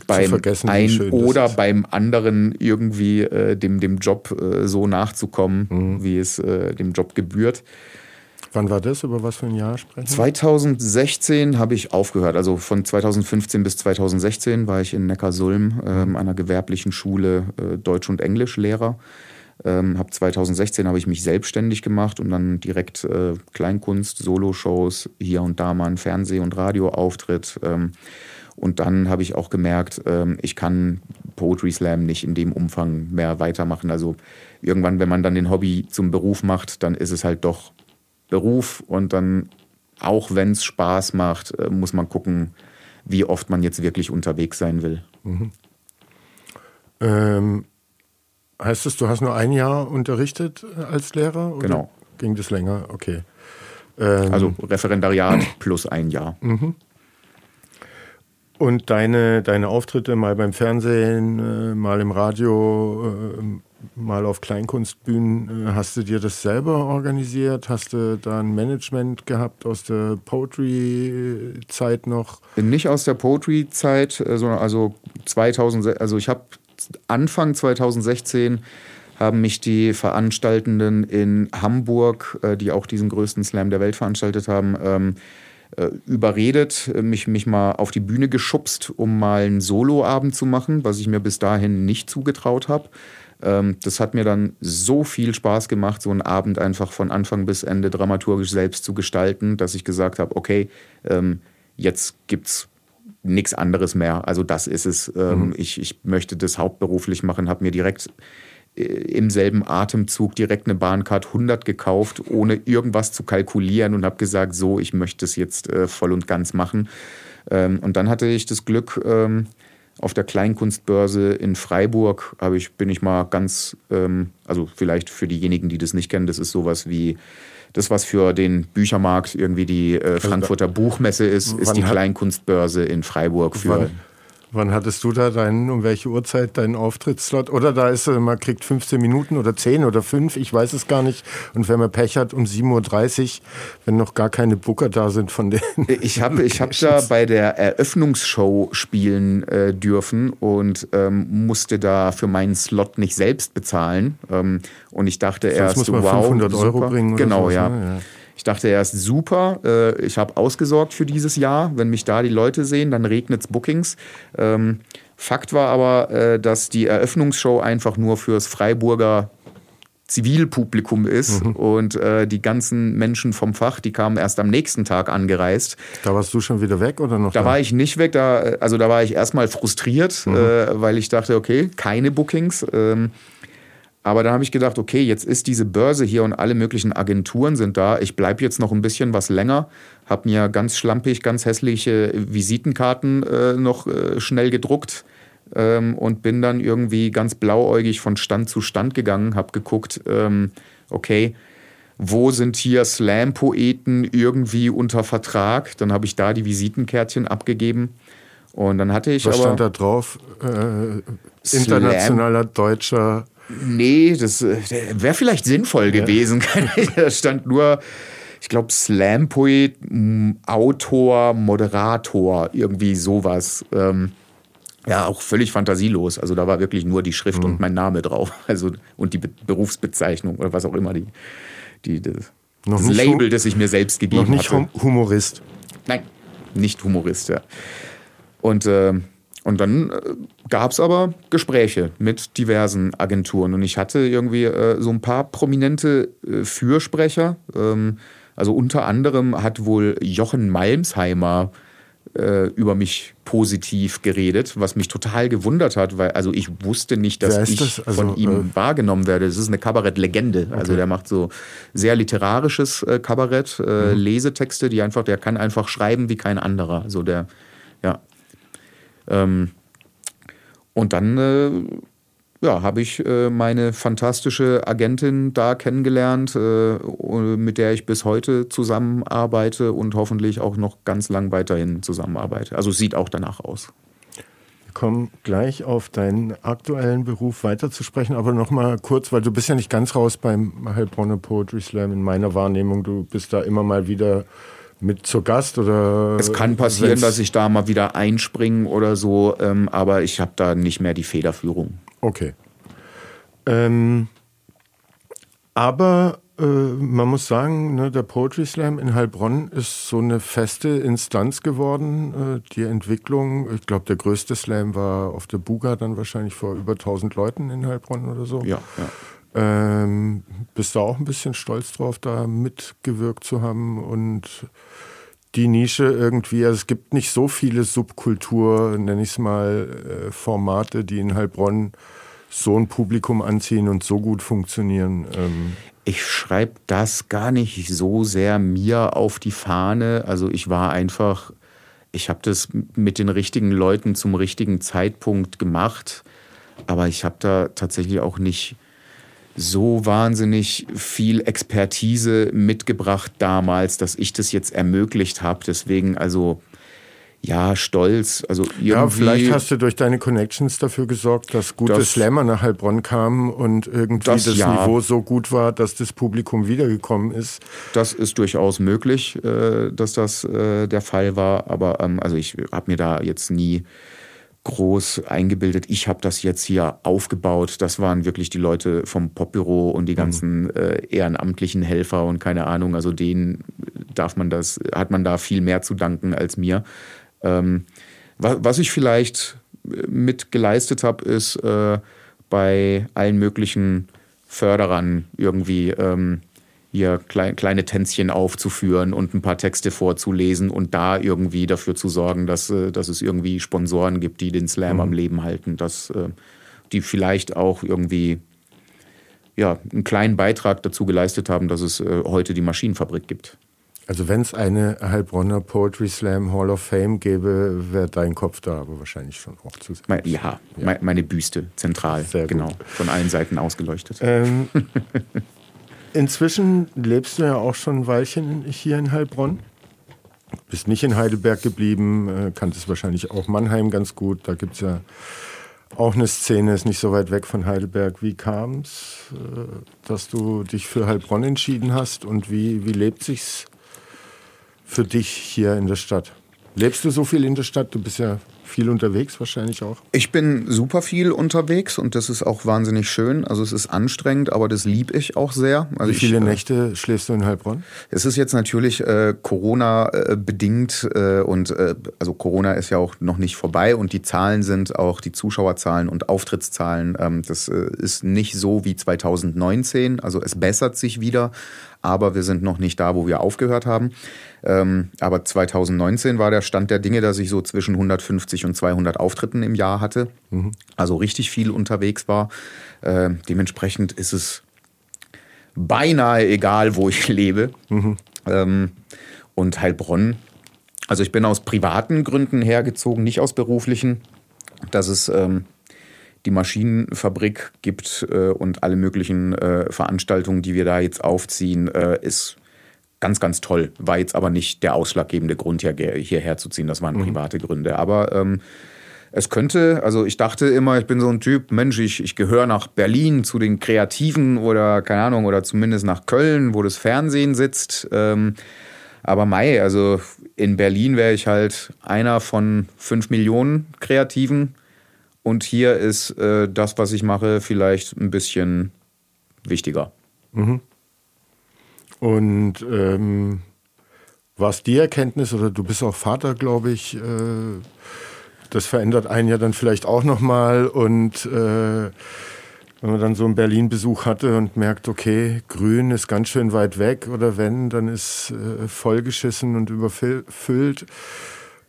beim einen oder beim anderen irgendwie äh, dem, dem Job so nachzukommen, mhm. wie es dem Job gebührt. Wann war das? Über was für ein Jahr sprechen? 2016 habe ich aufgehört. Also von 2015 bis 2016 war ich in Neckarsulm, ähm, einer gewerblichen Schule, äh, Deutsch und Englisch Lehrer. Ähm, hab 2016 habe ich mich selbstständig gemacht und dann direkt äh, Kleinkunst, Soloshows, hier und da mal ein Fernseh- und Radioauftritt. Ähm, und dann habe ich auch gemerkt, ähm, ich kann Poetry Slam nicht in dem Umfang mehr weitermachen. Also irgendwann, wenn man dann den Hobby zum Beruf macht, dann ist es halt doch Beruf und dann, auch wenn es Spaß macht, äh, muss man gucken, wie oft man jetzt wirklich unterwegs sein will. Mhm. Ähm, heißt das, du hast nur ein Jahr unterrichtet äh, als Lehrer? genau. Ging das länger? Okay. Ähm, also Referendariat plus ein Jahr. Mhm. Und deine, deine Auftritte mal beim Fernsehen, äh, mal im Radio, mal auf Kleinkunstbühnen. Äh, hast du dir das selber organisiert? Hast du da ein Management gehabt aus der Poetry-Zeit noch? Nicht aus der Poetry-Zeit, äh, sondern also 2000, also ich habe Anfang 2016 haben mich die Veranstaltenden in Hamburg, äh, die auch diesen größten Slam der Welt veranstaltet haben, ähm, überredet, mich, mich mal auf die Bühne geschubst, um mal einen Soloabend zu machen, was ich mir bis dahin nicht zugetraut habe. Ähm, das hat mir dann so viel Spaß gemacht, so einen Abend einfach von Anfang bis Ende dramaturgisch selbst zu gestalten, dass ich gesagt habe, okay, ähm, jetzt gibt's nichts anderes mehr. Also das ist es. Ähm, mhm. ich, ich möchte das hauptberuflich machen, habe mir direkt äh, im selben Atemzug direkt eine Bahncard 100 gekauft, ohne irgendwas zu kalkulieren und habe gesagt, so, ich möchte es jetzt äh, voll und ganz machen. und dann hatte ich das Glück, auf der Kleinkunstbörse in Freiburg habe ich, bin ich mal ganz, ähm, also vielleicht für diejenigen, die das nicht kennen, das ist sowas wie das, was für den Büchermarkt irgendwie die äh, also Frankfurter Buchmesse ist, ist die Kleinkunstbörse in Freiburg für. Wann, hattest du da deinen, um welche Uhrzeit deinen Auftrittsslot? Oder da ist, man kriegt 15 Minuten oder 10 oder 5, ich weiß es gar nicht. Und wenn man Pech hat, um 7.30 Uhr, wenn noch gar keine Booker da sind von denen. [laughs] Ich habe ich hab da bei der Eröffnungsshow spielen äh, dürfen und ähm, musste da für meinen Slot nicht selbst bezahlen. Ähm, und ich dachte Sonst erst, muss man wow, 500 Euro super. bringen. Genau, sowas, ja. Ne? ja. Ich dachte erst, super, äh, ich habe ausgesorgt für dieses Jahr. Wenn mich da die Leute sehen, dann regnet es Bookings. Ähm, Fakt war aber, äh, dass die Eröffnungsshow einfach nur fürs Freiburger Zivilpublikum ist mhm. und äh, die ganzen Menschen vom Fach, die kamen erst am nächsten Tag angereist. Da warst du schon wieder weg oder noch? Da, da? war ich nicht weg, da, also da war ich erstmal frustriert, mhm. äh, weil ich dachte, okay, keine Bookings. Ähm, aber da habe ich gedacht, okay, jetzt ist diese Börse hier und alle möglichen Agenturen sind da. Ich bleibe jetzt noch ein bisschen was länger, habe mir ganz schlampig, ganz hässliche Visitenkarten äh, noch äh, schnell gedruckt ähm, und bin dann irgendwie ganz blauäugig von Stand zu Stand gegangen, habe geguckt, ähm, okay, wo sind hier Slam-Poeten irgendwie unter Vertrag? Dann habe ich da die Visitenkärtchen abgegeben. Und dann hatte ich Was aber. stand da drauf? Äh, internationaler deutscher Nee, das äh, wäre vielleicht sinnvoll gewesen. [laughs] da stand nur, ich glaube, Slam-Poet, Autor, Moderator, irgendwie sowas. Ähm, ja, auch völlig fantasielos. Also da war wirklich nur die Schrift mhm. und mein Name drauf. [laughs] Also und die Be Berufsbezeichnung oder was auch immer die, die das, das Label, das ich mir selbst gegeben habe. Noch nicht hatte. Humorist. Nein, nicht Humorist, ja. Und, äh, und dann äh, gab es aber Gespräche mit diversen Agenturen. Und ich hatte irgendwie äh, so ein paar prominente äh, Fürsprecher. Ähm, also unter anderem hat wohl Jochen Malmsheimer äh, über mich positiv geredet, was mich total gewundert hat, weil also ich wusste nicht, dass ich das? also, von ihm äh, wahrgenommen werde. Das ist eine Kabarettlegende. Also okay. Also der macht so sehr literarisches äh, Kabarett, äh, mhm. Lesetexte, die einfach, der kann einfach schreiben wie kein anderer. So der, ja. Ähm, und dann äh, ja, habe ich äh, meine fantastische Agentin da kennengelernt, äh, mit der ich bis heute zusammenarbeite und hoffentlich auch noch ganz lang weiterhin zusammenarbeite. Also sieht auch danach aus. Wir kommen gleich auf deinen aktuellen Beruf weiterzusprechen, aber noch mal kurz, weil du bist ja nicht ganz raus beim Heilbronner Poetry Slam in meiner Wahrnehmung. Du bist da immer mal wieder mit zur Gast oder? Es kann passieren, dass ich da mal wieder einspringe oder so, ähm, aber ich habe da nicht mehr die Federführung. Okay. Ähm, aber äh, man muss sagen, ne, der Poetry Slam in Heilbronn ist so eine feste Instanz geworden. Äh, die Entwicklung, ich glaube, der größte Slam war auf der Buga dann wahrscheinlich vor über 1000 Leuten in Heilbronn oder so. Ja, ja. Ähm, bist du auch ein bisschen stolz drauf, da mitgewirkt zu haben und die Nische irgendwie, also es gibt nicht so viele Subkultur, nenne ich es mal, äh, Formate, die in Heilbronn so ein Publikum anziehen und so gut funktionieren. Ähm. Ich schreibe das gar nicht so sehr mir auf die Fahne. Also ich war einfach, ich habe das mit den richtigen Leuten zum richtigen Zeitpunkt gemacht, aber ich habe da tatsächlich auch nicht so wahnsinnig viel Expertise mitgebracht damals, dass ich das jetzt ermöglicht habe. Deswegen also ja, stolz. Also ja, vielleicht hast du durch deine Connections dafür gesorgt, dass gute das, Slammer nach Heilbronn kamen und irgendwie das, das ja. Niveau so gut war, dass das Publikum wiedergekommen ist. Das ist durchaus möglich, äh, dass das äh, der Fall war. Aber ähm, also ich habe mir da jetzt nie groß eingebildet. Ich habe das jetzt hier aufgebaut. Das waren wirklich die Leute vom Popbüro und die mhm. ganzen mhm. äh, ehrenamtlichen Helfer und keine Ahnung. Also denen darf man das, hat man da viel mehr zu danken als mir. Ähm, was ich vielleicht äh, mit geleistet habe, ist äh, bei allen möglichen Förderern irgendwie ähm, klein, kleine Tänzchen aufzuführen und ein paar Texte vorzulesen und da irgendwie dafür zu sorgen, dass, äh, dass es irgendwie Sponsoren gibt, die den Slam mhm. am Leben halten, dass äh, die vielleicht auch irgendwie ja, einen kleinen Beitrag dazu geleistet haben, dass es äh, heute die Maschinenfabrik gibt. Also wenn es eine Heilbronner Poetry Slam Hall of Fame gäbe, wäre dein Kopf da aber wahrscheinlich schon auch zu sehen. Ja, ja. meine Büste zentral, Sehr genau, gut. von allen Seiten ausgeleuchtet. Ähm, [laughs] inzwischen lebst du ja auch schon ein Weilchen hier in Heilbronn. Bist nicht in Heidelberg geblieben, äh, kanntest wahrscheinlich auch Mannheim ganz gut. Da gibt es ja auch eine Szene, ist nicht so weit weg von Heidelberg. Wie kam es, äh, dass du dich für Heilbronn entschieden hast und wie, wie lebt sich's für dich hier in der Stadt? Lebst du so viel in der Stadt? Du bist ja viel unterwegs wahrscheinlich auch. Ich bin super viel unterwegs und das ist auch wahnsinnig schön. Also es ist anstrengend, aber das liebe ich auch sehr. Also Wie viele ich, äh, Nächte schläfst du in Heilbronn? Es ist jetzt natürlich äh, Corona äh, bedingt äh, und äh, also Corona ist ja auch noch nicht vorbei und die Zahlen sind auch die Zuschauerzahlen und Auftrittszahlen. Ähm, das äh, ist nicht so wie 2019. Also es bessert sich wieder, aber wir sind noch nicht da, wo wir aufgehört haben. Ähm, aber 2019 war der Stand der Dinge, dass ich so zwischen 150 und 200 Auftritten im Jahr hatte. Mhm. Also richtig viel unterwegs war. Äh, dementsprechend ist es beinahe egal, wo ich [laughs] lebe. Mhm. Ähm, und Heilbronn, also ich bin aus privaten Gründen hergezogen, nicht aus beruflichen. Dass es ähm, die Maschinenfabrik gibt äh, und alle möglichen äh, Veranstaltungen, die wir da jetzt aufziehen, äh, ist ganz, ganz toll. War jetzt aber nicht der ausschlaggebende Grund, hier, hierher zu ziehen. Das waren mhm. private Gründe. Aber ähm, es könnte, also ich dachte immer, ich bin so ein Typ, Mensch, ich, ich gehöre nach Berlin zu den Kreativen oder keine Ahnung, oder zumindest nach Köln, wo das Fernsehen sitzt. Ähm, aber Mai, also in Berlin wäre ich halt einer von fünf Millionen Kreativen und hier ist äh, das, was ich mache, vielleicht ein bisschen wichtiger. Mhm. Und ähm, war es die Erkenntnis, oder du bist auch Vater, glaube ich, äh, das verändert einen ja dann vielleicht auch nochmal und äh, wenn man dann so einen Berlin-Besuch hatte und merkt, okay, Grün ist ganz schön weit weg oder wenn, dann ist äh, vollgeschissen und überfüllt.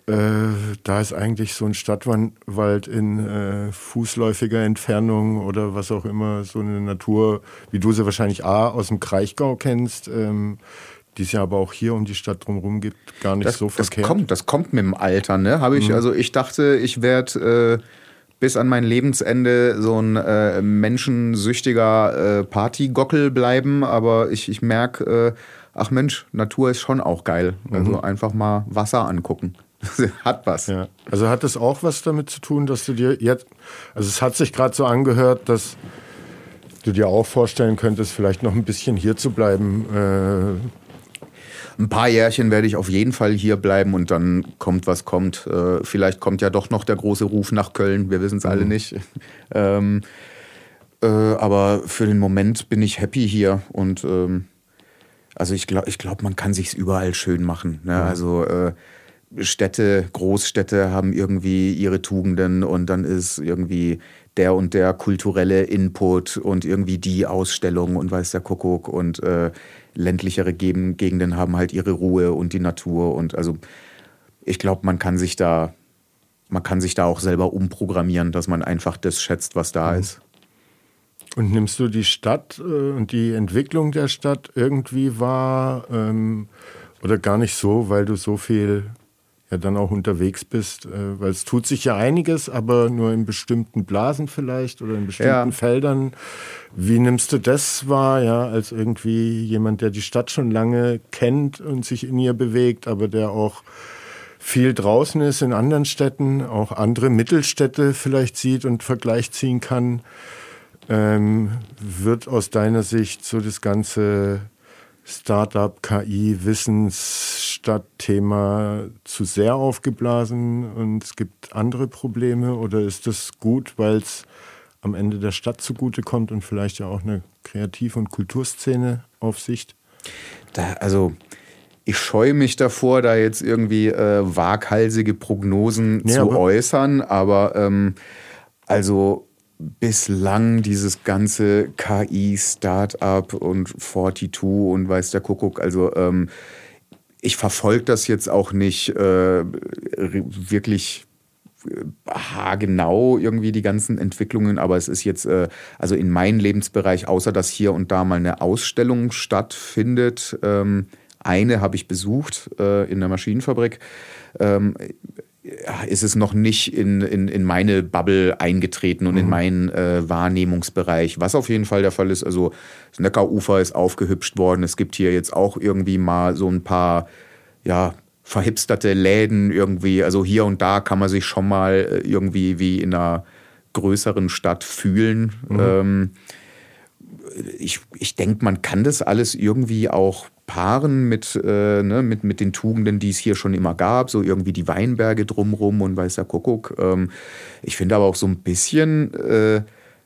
Äh, da ist eigentlich so ein Stadtwald in äh, fußläufiger Entfernung oder was auch immer, so eine Natur, wie du sie wahrscheinlich A aus dem Kraichgau kennst, ähm, die es ja aber auch hier um die Stadt drumherum gibt, gar nicht das, so verkehrt. Das kommt, das kommt mit dem Alter, ne? Habe ich, mhm. also ich dachte, ich werde äh, bis an mein Lebensende so ein äh, menschensüchtiger äh, Partygockel bleiben, aber ich, ich merke, äh, ach Mensch, Natur ist schon auch geil. Also mhm. einfach mal Wasser angucken. Hat was. Ja. Also hat es auch was damit zu tun, dass du dir jetzt, also es hat sich gerade so angehört, dass du dir auch vorstellen könntest, vielleicht noch ein bisschen hier zu bleiben. Äh, ein paar Jährchen werde ich auf jeden Fall hier bleiben und dann kommt, was kommt. Äh, vielleicht kommt ja doch noch der große Ruf nach Köln, wir wissen es mhm. alle nicht. [laughs] ähm, äh, aber für den Moment bin ich happy hier und ähm, also ich glaube, ich glaub, man kann sich überall schön machen. Ne? Mhm. Also äh, Städte, Großstädte haben irgendwie ihre Tugenden und dann ist irgendwie der und der kulturelle Input und irgendwie die Ausstellung und weiß der Kuckuck und äh, ländlichere Gegenden haben halt ihre Ruhe und die Natur und also ich glaube, man kann sich da man kann sich da auch selber umprogrammieren, dass man einfach das schätzt, was da mhm. ist. Und nimmst du die Stadt äh, und die Entwicklung der Stadt irgendwie wahr ähm, oder gar nicht so, weil du so viel ja dann auch unterwegs bist, äh, weil es tut sich ja einiges, aber nur in bestimmten Blasen vielleicht oder in bestimmten ja. Feldern. Wie nimmst du das wahr, ja, als irgendwie jemand, der die Stadt schon lange kennt und sich in ihr bewegt, aber der auch viel draußen ist in anderen Städten, auch andere Mittelstädte vielleicht sieht und Vergleich ziehen kann, ähm, wird aus deiner Sicht so das ganze Startup, KI, Wissensstadtthema zu sehr aufgeblasen und es gibt andere Probleme? Oder ist das gut, weil es am Ende der Stadt zugutekommt und vielleicht ja auch eine Kreativ- und Kulturszene auf Sicht? Da, also ich scheue mich davor, da jetzt irgendwie äh, waghalsige Prognosen ja, zu äußern, aber ähm, also bislang dieses ganze KI-Startup und 42 und weiß der Kuckuck, also ähm, ich verfolge das jetzt auch nicht äh, wirklich äh, haargenau irgendwie die ganzen Entwicklungen, aber es ist jetzt äh, also in meinem Lebensbereich, außer dass hier und da mal eine Ausstellung stattfindet, ähm, eine habe ich besucht äh, in der Maschinenfabrik. Ähm, ist es noch nicht in, in, in meine Bubble eingetreten und mhm. in meinen äh, Wahrnehmungsbereich. Was auf jeden Fall der Fall ist, also das Neckarufer ist aufgehübscht worden. Es gibt hier jetzt auch irgendwie mal so ein paar, ja, verhipsterte Läden irgendwie. Also hier und da kann man sich schon mal äh, irgendwie wie in einer größeren Stadt fühlen. Mhm. Ähm, ich, ich denke, man kann das alles irgendwie auch paaren mit, äh, ne, mit, mit den Tugenden, die es hier schon immer gab, so irgendwie die Weinberge drumrum und weiß der Kuckuck. Ähm, ich finde aber auch so ein bisschen äh,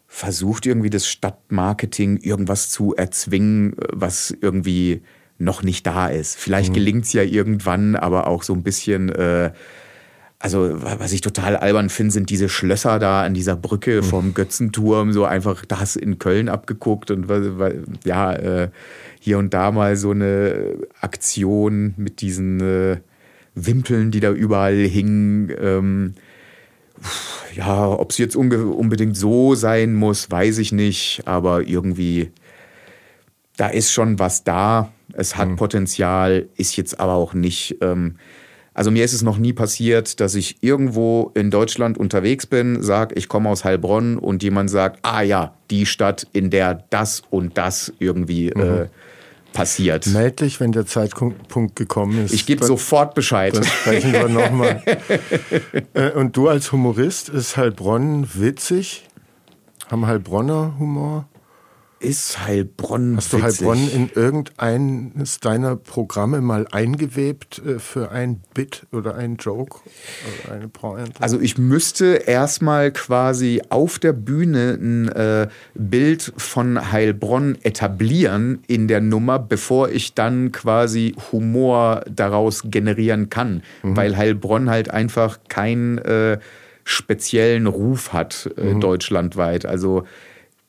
versucht irgendwie das Stadtmarketing irgendwas zu erzwingen, was irgendwie noch nicht da ist. Vielleicht mhm. gelingt es ja irgendwann, aber auch so ein bisschen äh, also was ich total albern finde, sind diese Schlösser da an dieser Brücke mhm. vom Götzenturm, so einfach das in Köln abgeguckt und ja, äh, hier und da mal so eine Aktion mit diesen äh, Wimpeln, die da überall hingen. Ähm, ja, ob es jetzt unbedingt so sein muss, weiß ich nicht, aber irgendwie, da ist schon was da. Es hat mhm. Potenzial, ist jetzt aber auch nicht. Ähm, also mir ist es noch nie passiert, dass ich irgendwo in Deutschland unterwegs bin, sage, ich komme aus Heilbronn und jemand sagt, ah ja, die Stadt, in der das und das irgendwie mhm. äh, passiert. Meld dich, wenn der Zeitpunkt gekommen ist. Ich gebe sofort Bescheid. Dann sprechen wir nochmal. [laughs] Äh, und du als Humorist, ist Heilbronn witzig? Haben Heilbronner Humor? Ist Heilbronn. Hast du Heilbronn in irgendeines deiner Programme mal eingewebt äh, für ein Bit oder einen Joke oder eine Pointe? Also ich müsste erstmal quasi auf der Bühne ein äh, Bild von Heilbronn etablieren in der Nummer, bevor ich dann quasi Humor daraus generieren kann, mhm. weil Heilbronn halt einfach keinen äh, speziellen Ruf hat äh, mhm. deutschlandweit. Also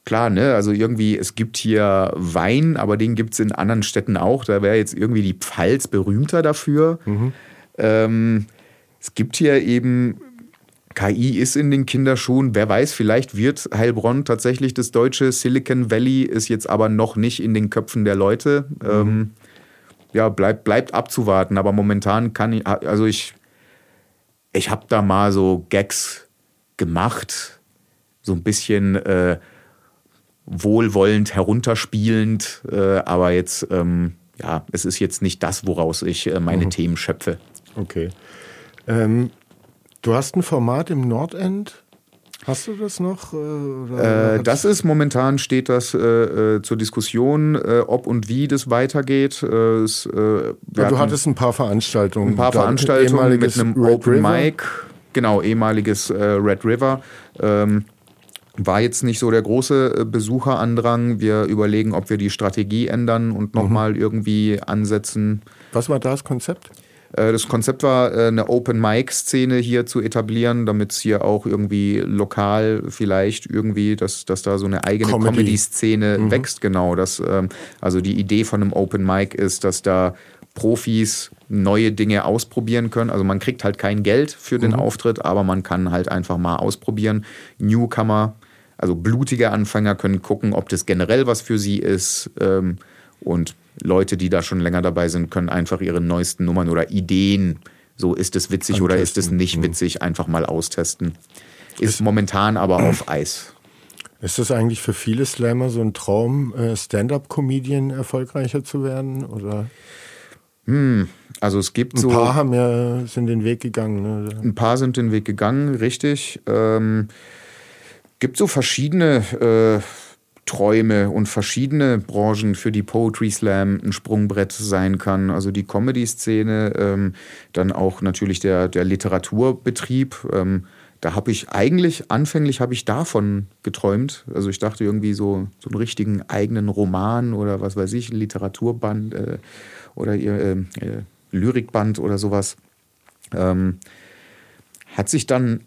klar, ne, also irgendwie, es gibt hier Wein, aber den gibt es in anderen Städten auch. Da wäre jetzt irgendwie die Pfalz berühmter dafür. Mhm. Ähm, es gibt hier eben, KI ist in den Kinderschuhen. Wer weiß, vielleicht wird Heilbronn tatsächlich das deutsche Silicon Valley, ist jetzt aber noch nicht in den Köpfen der Leute. Mhm. Ähm, ja, bleibt, bleibt abzuwarten. Aber momentan kann ich, also ich, ich habe da mal so Gags gemacht. So ein bisschen. Äh, wohlwollend herunterspielend, äh, aber jetzt, ähm, ja, es ist jetzt nicht das, woraus ich äh, meine mhm. Themen schöpfe. Okay. Ähm, du hast ein Format im Nordend. Hast du das noch? Äh, äh das ist momentan steht das äh, äh, zur Diskussion, ob und wie das weitergeht. Es, ja, du hattest ein paar Veranstaltungen. Ein paar Veranstaltungen mit einem Red Open River. Mic. Genau, ehemaliges Red River. Ähm, war jetzt nicht so der große äh, Besucherandrang. Wir überlegen, ob wir die Strategie ändern und nochmal mhm. irgendwie ansetzen. Was war da das Konzept? Äh, das Konzept war, äh, eine Open-Mic-Szene hier zu etablieren, damit es hier auch irgendwie lokal vielleicht irgendwie, dass, dass da so eine eigene Comedy-Szene mhm. wächst, genau. Das, ähm, also die Idee von einem Open-Mic ist, dass da Profis neue Dinge ausprobieren können. Also man kriegt halt kein Geld für den mhm. Auftritt, aber man kann halt einfach mal ausprobieren. Newcomer also blutige Anfänger können gucken, ob das generell was für sie ist. Ähm, und Leute, die da schon länger dabei sind, können einfach ihre neuesten Nummern oder Ideen, so ist es witzig Antesten. oder ist es nicht mhm. witzig, einfach mal austesten. Ist momentan aber auf Eis. Ist das eigentlich für viele Slammer so ein Traum, äh, Stand-up-Comedian erfolgreicher zu werden? Oder? Hm, also es gibt ein so. Ein paar haben ja, sind den Weg gegangen. Ne? Ein paar sind den Weg gegangen, richtig. Ähm, gibt so verschiedene äh, Träume und verschiedene Branchen, für die Poetry Slam ein Sprungbrett sein kann. Also die Comedy-Szene, ähm, dann auch natürlich der, der Literaturbetrieb. Ähm, da habe ich eigentlich, anfänglich habe ich davon geträumt. Also ich dachte irgendwie so, so einen richtigen eigenen Roman oder was weiß ich, Literaturband äh, oder äh, äh, Lyrikband oder sowas. Ähm, hat sich dann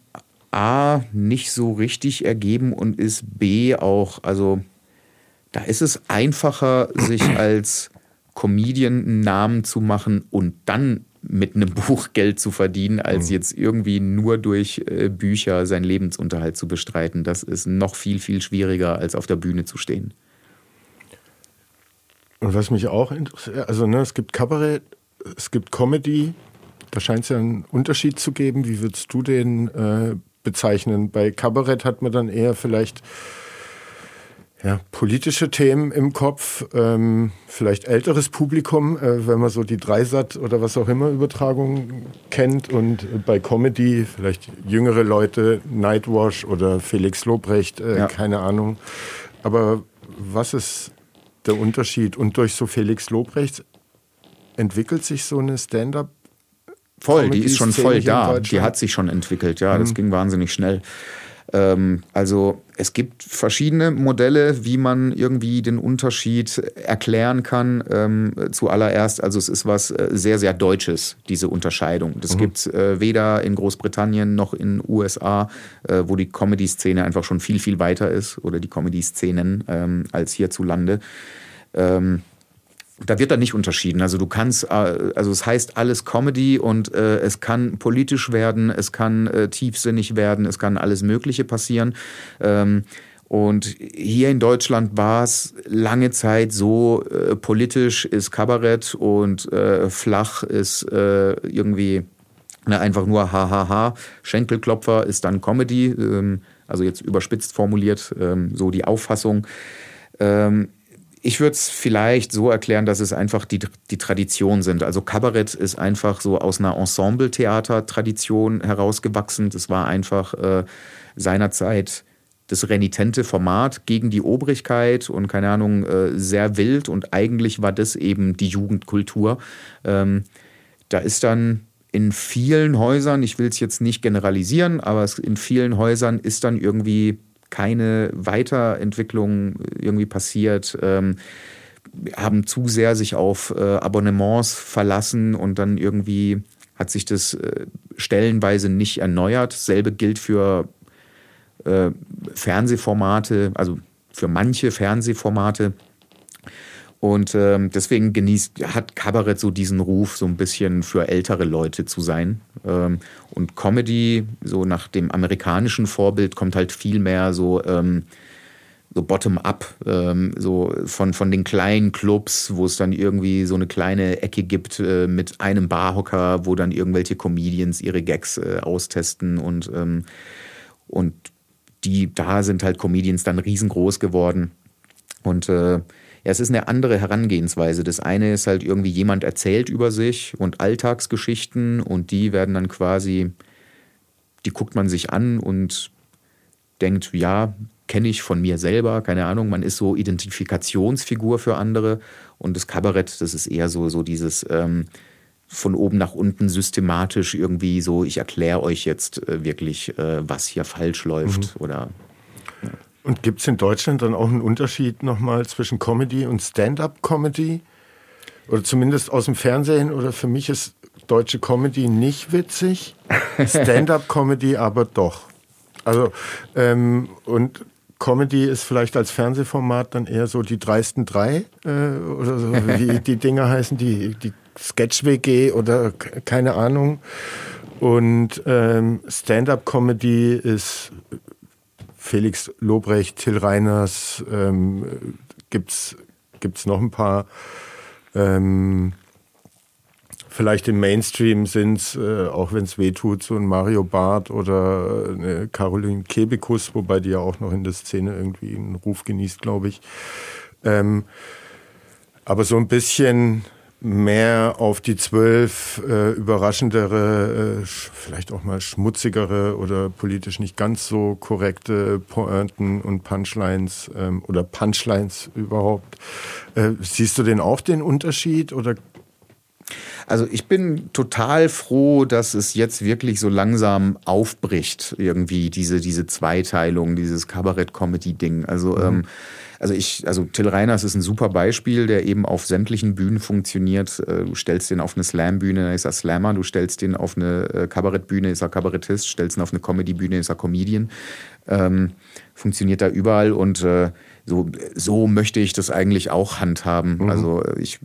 A nicht so richtig ergeben und ist B auch, also da ist es einfacher, sich [clears throat] als Comedian einen Namen zu machen und dann mit einem [laughs] Buch Geld zu verdienen, als mhm. jetzt irgendwie nur durch äh, Bücher seinen Lebensunterhalt zu bestreiten. Das ist noch viel, viel schwieriger, als auf der Bühne zu stehen. Und was mich auch interessiert, also ne, es gibt Kabarett, es gibt Comedy, da scheint es ja einen Unterschied zu geben. Wie würdest du den äh, bezeichnen. Bei Kabarett hat man dann eher vielleicht ja, politische Themen im Kopf, ähm, vielleicht älteres Publikum, äh, wenn man so die Dreisat oder was auch immer Übertragung kennt und bei Comedy vielleicht jüngere Leute, Nightwash oder Felix Lobrecht, äh, ja. keine Ahnung. Aber was ist der Unterschied? Und durch so Felix Lobrecht entwickelt sich so eine Stand-up Voll, die ist schon voll da. Die hat sich schon entwickelt, ja, mhm. das ging wahnsinnig schnell. Ähm, also es gibt verschiedene Modelle, wie man irgendwie den Unterschied erklären kann. Ähm, zuallererst, also es ist was äh, sehr, sehr Deutsches, diese Unterscheidung. Das mhm. gibt es äh, weder in Großbritannien noch in den USA, äh, wo die Comedy-Szene einfach schon viel, viel weiter ist oder die Comedy-Szenen ähm, als hierzulande. Ähm, da wird dann nicht unterschieden. Also du kannst, äh, also es heißt alles Comedy und äh, es kann politisch werden, es kann äh, tiefsinnig werden, es kann alles Mögliche passieren. Ähm, und hier in Deutschland war es lange Zeit so, äh, politisch ist Kabarett und äh, flach ist äh, irgendwie na, einfach nur hahaha. Schenkelklopfer ist dann Comedy, ähm, also jetzt überspitzt formuliert, ähm, so die Auffassung. Ähm, ich würde es vielleicht so erklären, dass es einfach die, die Tradition sind. Also Kabarett ist einfach so aus einer Ensemble-Theater-Tradition herausgewachsen. Das war einfach äh, seinerzeit das renitente Format gegen die Obrigkeit und keine Ahnung, äh, sehr wild und eigentlich war das eben die Jugendkultur. Ähm, da ist dann in vielen Häusern, ich will es jetzt nicht generalisieren, aber in vielen Häusern ist dann irgendwie keine Weiterentwicklung irgendwie passiert. Ähm, haben zu sehr sich auf äh, Abonnements verlassen und dann irgendwie hat sich das äh, stellenweise nicht erneuert. Dasselbe gilt für äh, Fernsehformate, also für manche Fernsehformate. Und ähm, deswegen genießt, hat Kabarett so diesen Ruf, so ein bisschen für ältere Leute zu sein. Ähm, und Comedy, so nach dem amerikanischen Vorbild, kommt halt viel mehr so, ähm, so bottom-up, ähm, so von, von den kleinen Clubs, wo es dann irgendwie so eine kleine Ecke gibt äh, mit einem Barhocker, wo dann irgendwelche Comedians ihre Gags äh, austesten und, ähm, und die, da sind halt Comedians dann riesengroß geworden. Und äh, ja, es ist eine andere Herangehensweise. Das eine ist halt irgendwie jemand erzählt über sich und Alltagsgeschichten und die werden dann quasi, die guckt man sich an und denkt, ja, kenne ich von mir selber, keine Ahnung, man ist so Identifikationsfigur für andere und das Kabarett, das ist eher so, so dieses ähm, von oben nach unten systematisch irgendwie so, ich erkläre euch jetzt äh, wirklich, äh, was hier falsch läuft mhm. oder und gibt es in Deutschland dann auch einen Unterschied nochmal zwischen Comedy und Stand-up-Comedy? Oder zumindest aus dem Fernsehen? Oder für mich ist deutsche Comedy nicht witzig, [laughs] Stand-up-Comedy aber doch. Also, ähm, und Comedy ist vielleicht als Fernsehformat dann eher so die dreisten drei äh, oder so, wie [laughs] die Dinger heißen, die, die Sketch-WG oder keine Ahnung. Und ähm, Stand-up-Comedy ist Felix Lobrecht, Till Reiners, ähm, gibt's gibt's noch ein paar. Ähm, vielleicht im Mainstream sind es, äh, auch wenn es weh tut, so ein Mario Barth oder eine Caroline Kebekus, wobei die ja auch noch in der Szene irgendwie einen Ruf genießt, glaube ich. Ähm, aber so ein bisschen mehr auf die zwölf äh, überraschendere, äh, vielleicht auch mal schmutzigere oder politisch nicht ganz so korrekte Pointen und Punchlines ähm, oder Punchlines überhaupt. Äh, siehst du denn auch den Unterschied oder also ich bin total froh, dass es jetzt wirklich so langsam aufbricht, irgendwie diese, diese Zweiteilung, dieses Kabarett-Comedy-Ding. Also mhm. ähm, also ich, also Till Reiners ist ein super Beispiel, der eben auf sämtlichen Bühnen funktioniert. Äh, du stellst den auf eine Slam-Bühne, dann ist er Slammer. Du stellst den auf eine äh, Kabarettbühne, ist er Kabarettist. Stellst ihn auf eine Comedy-Bühne, ist er Comedian. Ähm, funktioniert da überall und äh, so, so möchte ich das eigentlich auch handhaben. Mhm. Also ich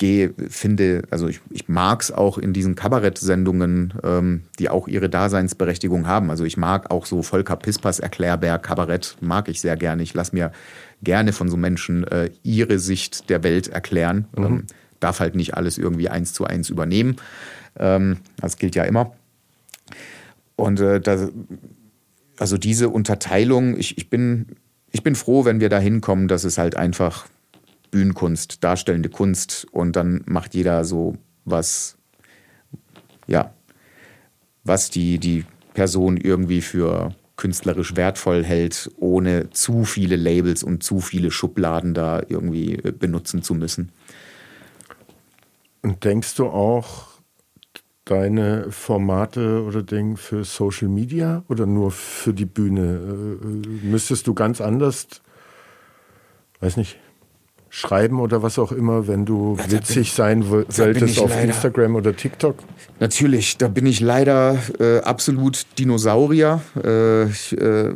gehe, finde, also ich, ich mag es auch in diesen Kabarettsendungen, ähm, die auch ihre Daseinsberechtigung haben. Also ich mag auch so Volker Pispers Erklärbär, Kabarett, mag ich sehr gerne. Ich lasse mir gerne von so Menschen äh, ihre Sicht der Welt erklären. Mhm. Ähm, darf halt nicht alles irgendwie eins zu eins übernehmen. Ähm, das gilt ja immer. Und äh, das, also diese Unterteilung, ich, ich, bin, ich bin froh, wenn wir da hinkommen, dass es halt einfach Bühnenkunst, darstellende Kunst und dann macht jeder so was, ja, was die, die Person irgendwie für künstlerisch wertvoll hält, ohne zu viele Labels und zu viele Schubladen da irgendwie äh, benutzen zu müssen. Und denkst du auch, deine Formate oder Dinge für Social Media oder nur für die Bühne? Äh, äh, müsstest du ganz anders, weiß nicht, schreiben oder was auch immer, wenn du ja, witzig bin, sein solltest auf leider, Instagram oder TikTok? Natürlich, da bin ich leider äh, absolut Dinosaurier. Äh, ich äh,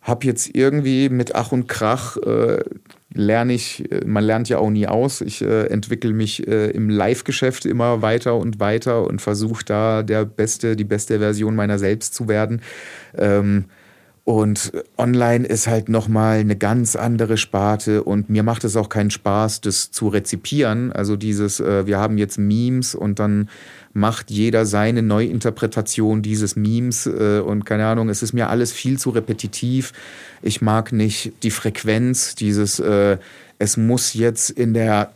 habe jetzt irgendwie mit Ach und Krach äh, lerne ich, äh, man lernt ja auch nie aus. Ich äh, entwickle mich im Live-Geschäft immer weiter und weiter und versuche da der beste, die beste Version meiner selbst zu werden. Ähm, und online ist halt nochmal eine ganz andere Sparte und mir macht es auch keinen Spaß, das zu rezipieren. Also dieses, äh, wir haben jetzt Memes und dann macht jeder seine Neuinterpretation dieses Memes äh, und keine Ahnung, es ist mir alles viel zu repetitiv. Ich mag nicht die Frequenz, dieses, äh, es muss jetzt in der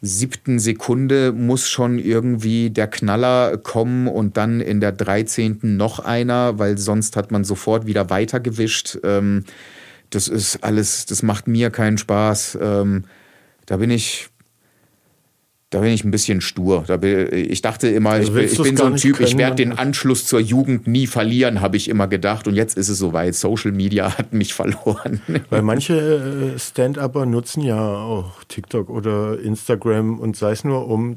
siebten Sekunde muss schon irgendwie der Knaller kommen und dann in der dreizehnten noch einer, weil sonst hat man sofort wieder weitergewischt. Ähm, das ist alles, das macht mir keinen Spaß. Ähm, da bin ich, da bin ich ein bisschen stur. Da bin, ich dachte immer, also ich, ich bin so ein Typ, können, ich werde den Anschluss zur Jugend nie verlieren, habe ich immer gedacht. Und jetzt ist es soweit. Social Media [laughs] hat mich verloren. Weil manche äh, Stand-Upper nutzen ja auch TikTok oder Instagram und sei es nur, um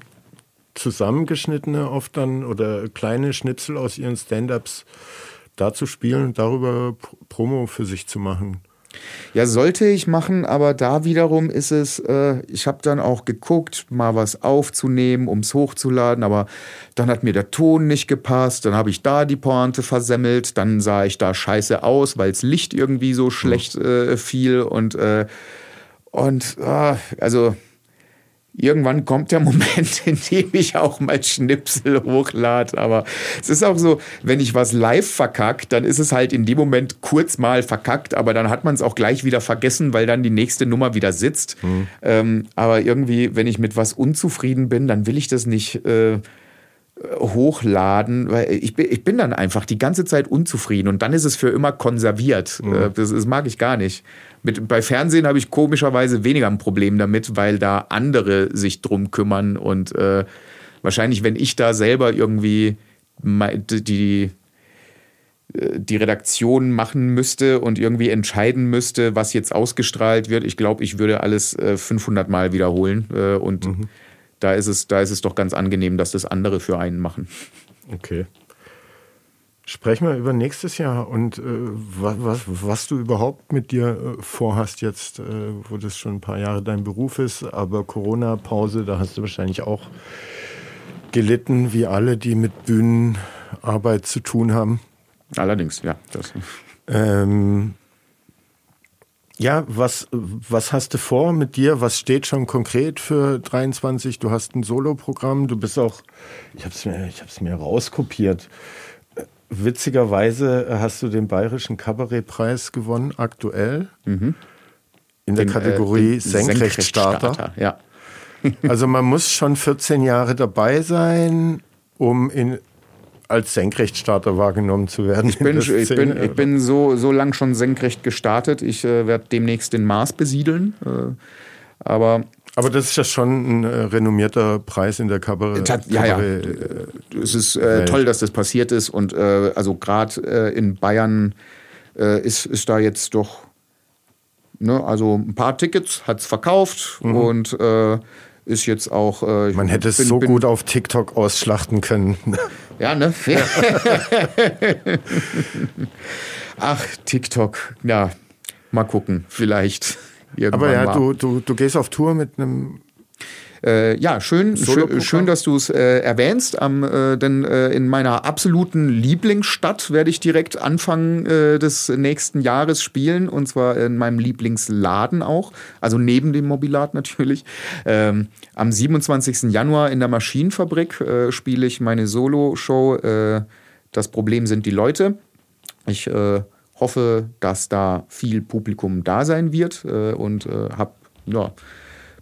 zusammengeschnittene oft dann oder kleine Schnipsel aus ihren Stand-Ups da zu spielen und darüber Promo für sich zu machen. Ja, sollte ich machen, aber da wiederum ist es, äh, ich habe dann auch geguckt, mal was aufzunehmen, um es hochzuladen, aber dann hat mir der Ton nicht gepasst, dann habe ich da die Pointe versemmelt, dann sah ich da scheiße aus, weil das Licht irgendwie so schlecht äh, fiel und, äh, und äh, also irgendwann kommt der [laughs] Moment, in dem ich auch mal Schnipsel hochlade. Aber es ist auch so, wenn ich was live verkackt, dann ist es halt in dem Moment kurz mal verkackt, aber dann hat man es auch gleich wieder vergessen, weil dann die nächste Nummer wieder sitzt. Mhm. Ähm, aber irgendwie, wenn ich mit was unzufrieden bin, dann will ich das nicht. Äh, hochladen, weil ich bin, ich bin dann einfach die ganze Zeit unzufrieden und dann ist es für immer konserviert. Mhm. Das, das mag ich gar nicht. Mit, bei Fernsehen habe ich komischerweise weniger ein Problem damit, weil da andere sich drum kümmern und äh, wahrscheinlich, wenn ich da selber irgendwie die, äh, die Redaktion machen müsste und irgendwie entscheiden müsste, was jetzt ausgestrahlt wird, ich glaube, ich würde alles äh, 500 Mal wiederholen äh, und mhm. da, ist es, da ist es doch ganz angenehm, dass das andere für einen machen. Okay. Sprechen wir über nächstes Jahr und äh, was, was, du überhaupt mit dir äh, vorhast jetzt, äh, wo das schon ein paar Jahre dein Beruf ist, aber Corona-Pause, da hast du wahrscheinlich auch gelitten, wie alle, die mit Bühnenarbeit zu tun haben. Allerdings, ja. Das. Ähm, ja, was, was hast du vor mit dir? Was steht schon konkret für 23? Du hast ein Soloprogramm, du bist auch, ich habe es mir, mir rauskopiert. Witzigerweise hast du den Bayerischen Kabarettpreis gewonnen, aktuell. Mhm. In der den, Kategorie äh, Senkrechtstarter. Senkrechtstarter. Ja. [laughs] also man muss schon 14 Jahre dabei sein, um in, als Senkrechtstarter wahrgenommen zu werden. Ich bin, ich bin, ich bin so, so lang schon senkrecht gestartet. Ich äh, werde demnächst den Mars besiedeln. Äh, aber aber das ist ja schon ein äh, renommierter Preis in der Kabarett. Ja, Kabarett, ja. Äh, es ist äh, toll, dass das passiert ist. Und äh, also gerade äh, in Bayern äh, ist, ist da jetzt doch, ne, also ein paar Tickets hat es verkauft mhm. und ist jetzt auch. Man hätte es so bin, gut auf TikTok ausschlachten können. Ja, ne? [laughs] Ach, TikTok, ja, mal gucken, vielleicht. Aber ja, du, du, du gehst auf Tour mit einem äh, ja, schön, schön, schön, dass du es äh, erwähnst, ähm, äh, denn äh, in meiner absoluten Lieblingsstadt werde ich direkt Anfang äh, des nächsten Jahres spielen und zwar in meinem Lieblingsladen auch, also neben dem Mobilat [laughs] natürlich. Ähm, am 27. Januar in der Maschinenfabrik äh, spiele ich meine Solo-Show. das Problem sind die Leute. Ich hoffe, dass da viel Publikum da sein wird äh, und äh, hab, ja,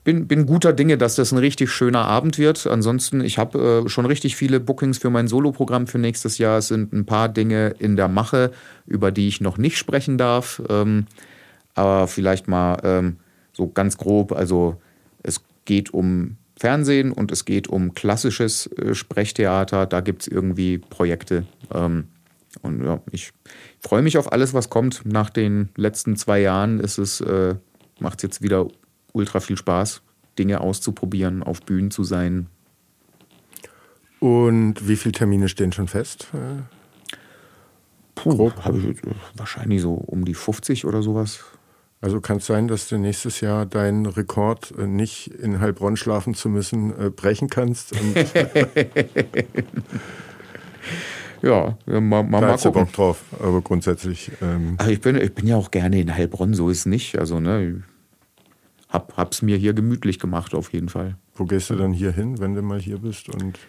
bin, bin guter Dinge, dass das ein richtig schöner Abend wird. Ansonsten, ich habe äh, schon richtig viele Bookings für mein Soloprogramm für nächstes Jahr. Es sind ein paar Dinge in der Mache, über die ich noch nicht sprechen darf. Ähm, aber vielleicht mal ähm, so ganz grob. Also es geht um Fernsehen und es geht um klassisches äh, Sprechtheater. Da gibt es irgendwie Projekte. Ähm, und ja, ich freue mich auf alles, was kommt. Nach den letzten zwei Jahren ist es, äh, macht es jetzt wieder ultra viel Spaß, Dinge auszuprobieren, auf Bühnen zu sein. Und wie viele Termine stehen schon fest? Puh, habe ich wahrscheinlich so um die 50 oder sowas. Also kann es sein, dass du nächstes Jahr deinen Rekord, äh, nicht in Heilbronn schlafen zu müssen, äh, brechen kannst? [laughs] [laughs] Ja, mal, mal, mal gucken. Bock drauf, aber grundsätzlich. Ähm Ach, ich, bin, ich bin ja auch gerne in Heilbronn, so ist es nicht. Also, ne, hab, hab's mir hier gemütlich gemacht, auf jeden Fall. Wo gehst du dann hier hin, wenn du mal hier bist und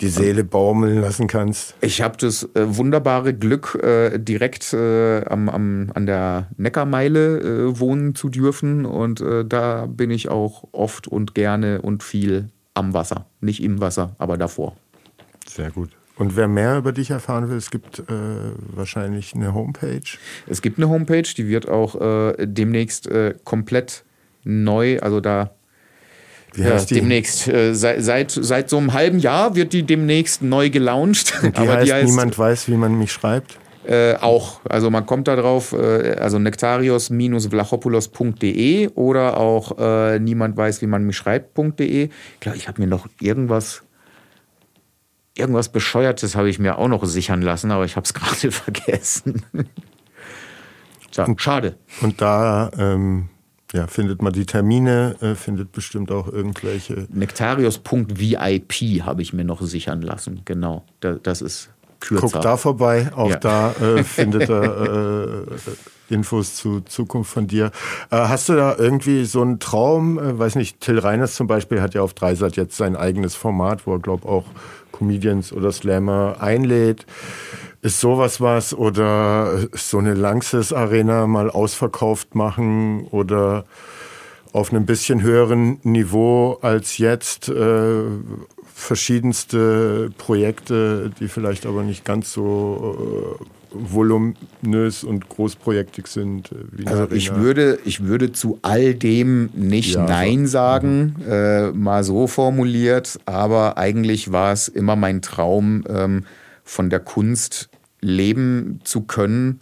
die Seele baumeln lassen kannst? Ich habe das äh, wunderbare Glück, äh, direkt äh, am, am, an der Neckarmeile äh, wohnen zu dürfen. Und äh, da bin ich auch oft und gerne und viel am Wasser. Nicht im Wasser, aber davor. Sehr gut. Und wer mehr über dich erfahren will, es gibt äh, wahrscheinlich eine Homepage. Es gibt eine Homepage, die wird auch demnächst komplett neu, also da wie ja, heißt die? demnächst. Äh, seit, seit, seit so einem halben Jahr wird die demnächst neu gelauncht. Die, [laughs] Aber heißt, die heißt, niemand weiß, wie man mich schreibt? Äh, auch. Also man kommt da drauf, äh, also nektarios-vlachopoulos.de oder auch äh, niemand weiß, wie man mich schreibt.de. Ich glaube, ich habe mir noch irgendwas, irgendwas Bescheuertes habe ich mir auch noch sichern lassen, aber ich habe es [laughs] gerade vergessen. Tja, schade. Und da ähm, ja, findet man die Termine, äh, findet bestimmt auch irgendwelche. Nektarius.vip habe ich mir noch sichern lassen. Genau, da, das ist kürzer. Guckt da vorbei, auch ja. da äh, [laughs] findet er äh, Infos zu Zukunft von dir. Äh, hast du da irgendwie so einen Traum? Äh, weiß nicht, Till Reiners zum Beispiel hat ja auf Dreisat jetzt sein eigenes Format, wo er, glaube auch Comedians oder Slammer einlädt. Ist sowas was oder so eine Langsys Arena mal ausverkauft machen oder auf einem bisschen höheren Niveau als jetzt äh, verschiedenste Projekte, die vielleicht aber nicht ganz so äh, voluminös und großprojektig sind. Äh, also ich würde, ich würde zu all dem nicht ja, Nein so. sagen, mhm. äh, mal so formuliert, aber eigentlich war es immer mein Traum, ähm, von der Kunst leben zu können.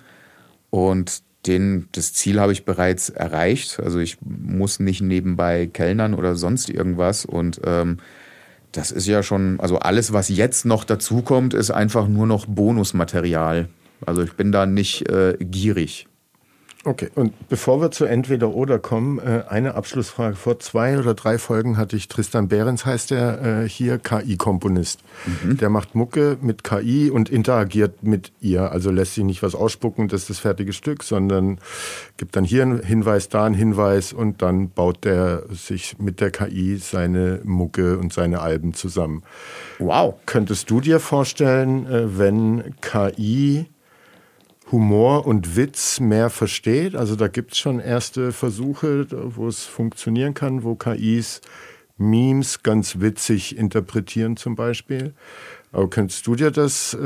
Und den, das Ziel habe ich bereits erreicht. Also ich muss nicht nebenbei Kellnern oder sonst irgendwas. Und ähm, das ist ja schon, also alles, was jetzt noch dazukommt, ist einfach nur noch Bonusmaterial. Also ich bin da nicht äh, gierig. Okay, und bevor wir zu entweder oder kommen, äh, eine Abschlussfrage. Vor zwei oder drei Folgen hatte ich Tristan Behrens, heißt er äh, hier, KI-Komponist. Mhm. Der macht Mucke mit KI und interagiert mit ihr. Also lässt sie nicht was ausspucken, das ist das fertige Stück, sondern gibt dann hier einen Hinweis, da einen Hinweis und dann baut der sich mit der KI seine Mucke und seine Alben zusammen. Wow. Könntest du dir vorstellen, äh, wenn KI Humor und Witz mehr versteht. Also da gibt es schon erste Versuche, wo es funktionieren kann, wo KIs Memes ganz witzig interpretieren zum Beispiel. Aber könntest du dir das, äh,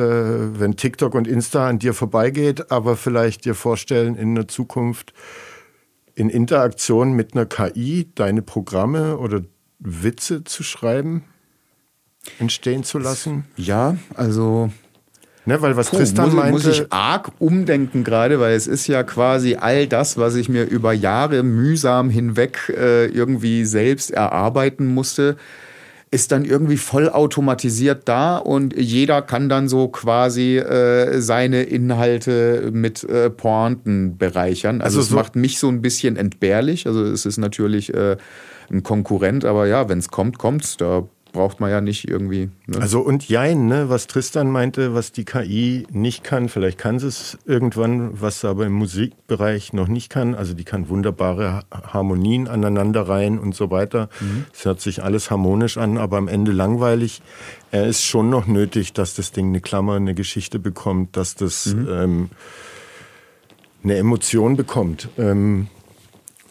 wenn TikTok und Insta an dir vorbeigeht, aber vielleicht dir vorstellen, in der Zukunft in Interaktion mit einer KI deine Programme oder Witze zu schreiben, entstehen zu lassen? Ja, also Ne, weil was Puh, Tristan muss, meinte. Muss ich arg umdenken gerade, weil es ist ja quasi all das, was ich mir über Jahre mühsam hinweg äh, irgendwie selbst erarbeiten musste, ist dann irgendwie vollautomatisiert da und jeder kann dann so quasi äh, seine Inhalte mit äh, Pointen bereichern. Also, also es so macht mich so ein bisschen entbehrlich. Also es ist natürlich äh, ein Konkurrent, aber ja, wenn es kommt, kommt's. Da braucht man ja nicht irgendwie. Ne? Also und Jein, ne, was Tristan meinte, was die KI nicht kann, vielleicht kann sie es irgendwann, was sie aber im Musikbereich noch nicht kann. Also die kann wunderbare Harmonien aneinanderreihen und so weiter. Mhm. Es hört sich alles harmonisch an, aber am Ende langweilig. Er ist schon noch nötig, dass das Ding eine Klammer, eine Geschichte bekommt, dass das mhm. ähm, eine Emotion bekommt. Ähm,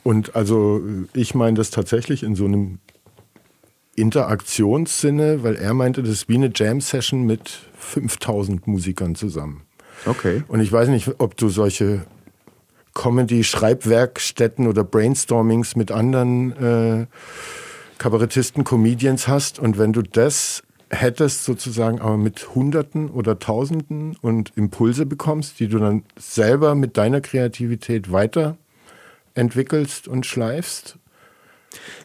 und also ich meine das tatsächlich in so einem Interaktionssinne, weil er meinte, das ist wie eine Jam-Session mit 5000 Musikern zusammen. Okay. Und ich weiß nicht, ob du solche Comedy-Schreibwerkstätten oder Brainstormings mit anderen äh, Kabarettisten, Comedians hast. Und wenn du das hättest, sozusagen aber mit Hunderten oder Tausenden und Impulse bekommst, die du dann selber mit deiner Kreativität weiterentwickelst und schleifst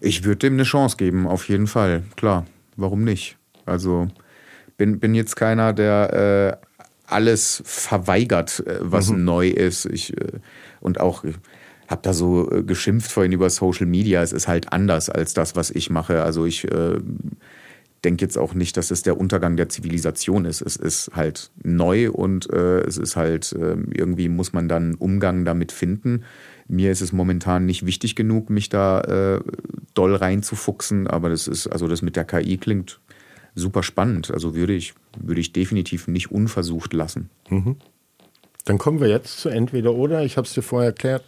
ich würde dem eine Chance geben, auf jeden Fall. Klar, warum nicht? Also bin, bin jetzt keiner, der äh, alles verweigert, äh, was mhm. neu ist. Ich, äh, und auch habe da so äh, geschimpft vorhin über Social Media. Es ist halt anders als das, was ich mache. Also ich äh, denke jetzt auch nicht, dass es der Untergang der Zivilisation ist. Es ist halt neu und äh, es ist halt äh, irgendwie muss man dann Umgang damit finden. Mir ist es momentan nicht wichtig genug, mich da äh, doll reinzufuchsen, aber das ist, also das mit der KI klingt super spannend. Also würde ich, würde ich definitiv nicht unversucht lassen. Mhm. Dann kommen wir jetzt zu entweder oder. Ich habe es dir vorher erklärt.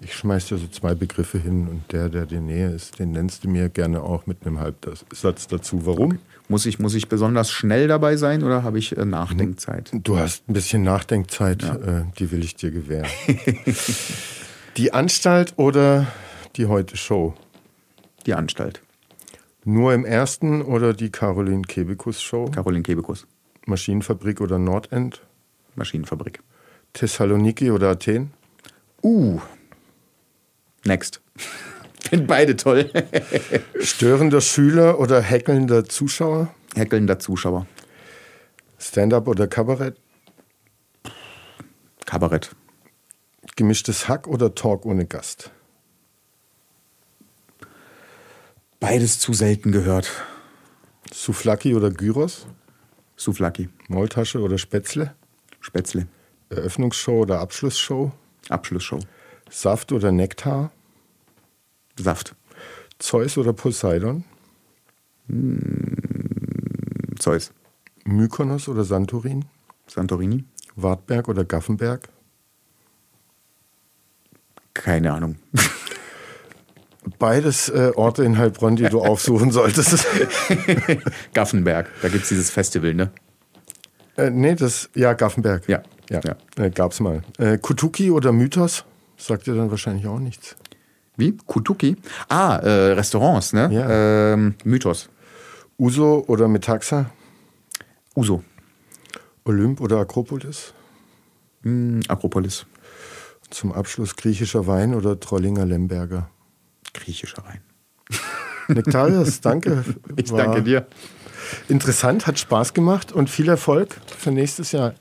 Ich schmeiß dir so zwei Begriffe hin und der, der dir näher ist, den nennst du mir gerne auch mit einem Halbsatz dazu. Warum? Okay. Muss ich, muss ich besonders schnell dabei sein oder habe ich äh, Nachdenkzeit? Du hast ein bisschen Nachdenkzeit, ja. äh, die will ich dir gewähren. [laughs] die Anstalt oder die Heute Show? Die Anstalt. Nur im ersten oder die Caroline Kebekus Show? Caroline Kebekus. Maschinenfabrik oder Nordend? Maschinenfabrik. Thessaloniki oder Athen? Uh. Next. [laughs] Find beide toll. [laughs] Störender Schüler oder heckelnder Zuschauer? Heckelnder Zuschauer. Stand-up oder Kabarett? Kabarett. Gemischtes Hack oder Talk ohne Gast? Beides zu selten gehört. Souflaki oder Gyros? Souflaki. Maultasche oder Spätzle? Spätzle. Eröffnungsshow oder Abschlussshow? Abschlussshow. Saft oder Nektar? Saft. Zeus oder Poseidon? Hm, Zeus. Mykonos oder Santorin? Santorini. Wartberg oder Gaffenberg? Keine Ahnung. Beides äh, Orte in Heilbronn, die du [laughs] aufsuchen solltest. [laughs] Gaffenberg, da gibt es dieses Festival, ne? Äh, nee, das, ja, Gaffenberg. Ja. Ja, ja. Äh, gab's mal. Äh, Kutuki oder Mythos? Sagt dir dann wahrscheinlich auch nichts. Wie? Kutuki? Ah, äh, Restaurants, ne? Ja. Ähm, Mythos. Uso oder Metaxa? Uso. Olymp oder Akropolis? Mm, Akropolis. Zum Abschluss griechischer Wein oder Trollinger Lemberger? Griechischer Wein. Nektarius, danke. [laughs] Ich danke dir. Interessant, hat Spaß gemacht und viel Erfolg für nächstes Jahr.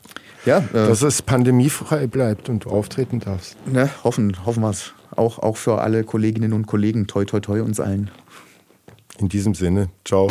Ja, äh, dass es pandemiefrei bleibt und du auftreten darfst. Ne, hoffen, hoffen wir es. Auch, auch für alle Kolleginnen und Kollegen. Toi, toi, toi uns allen. In diesem Sinne, ciao.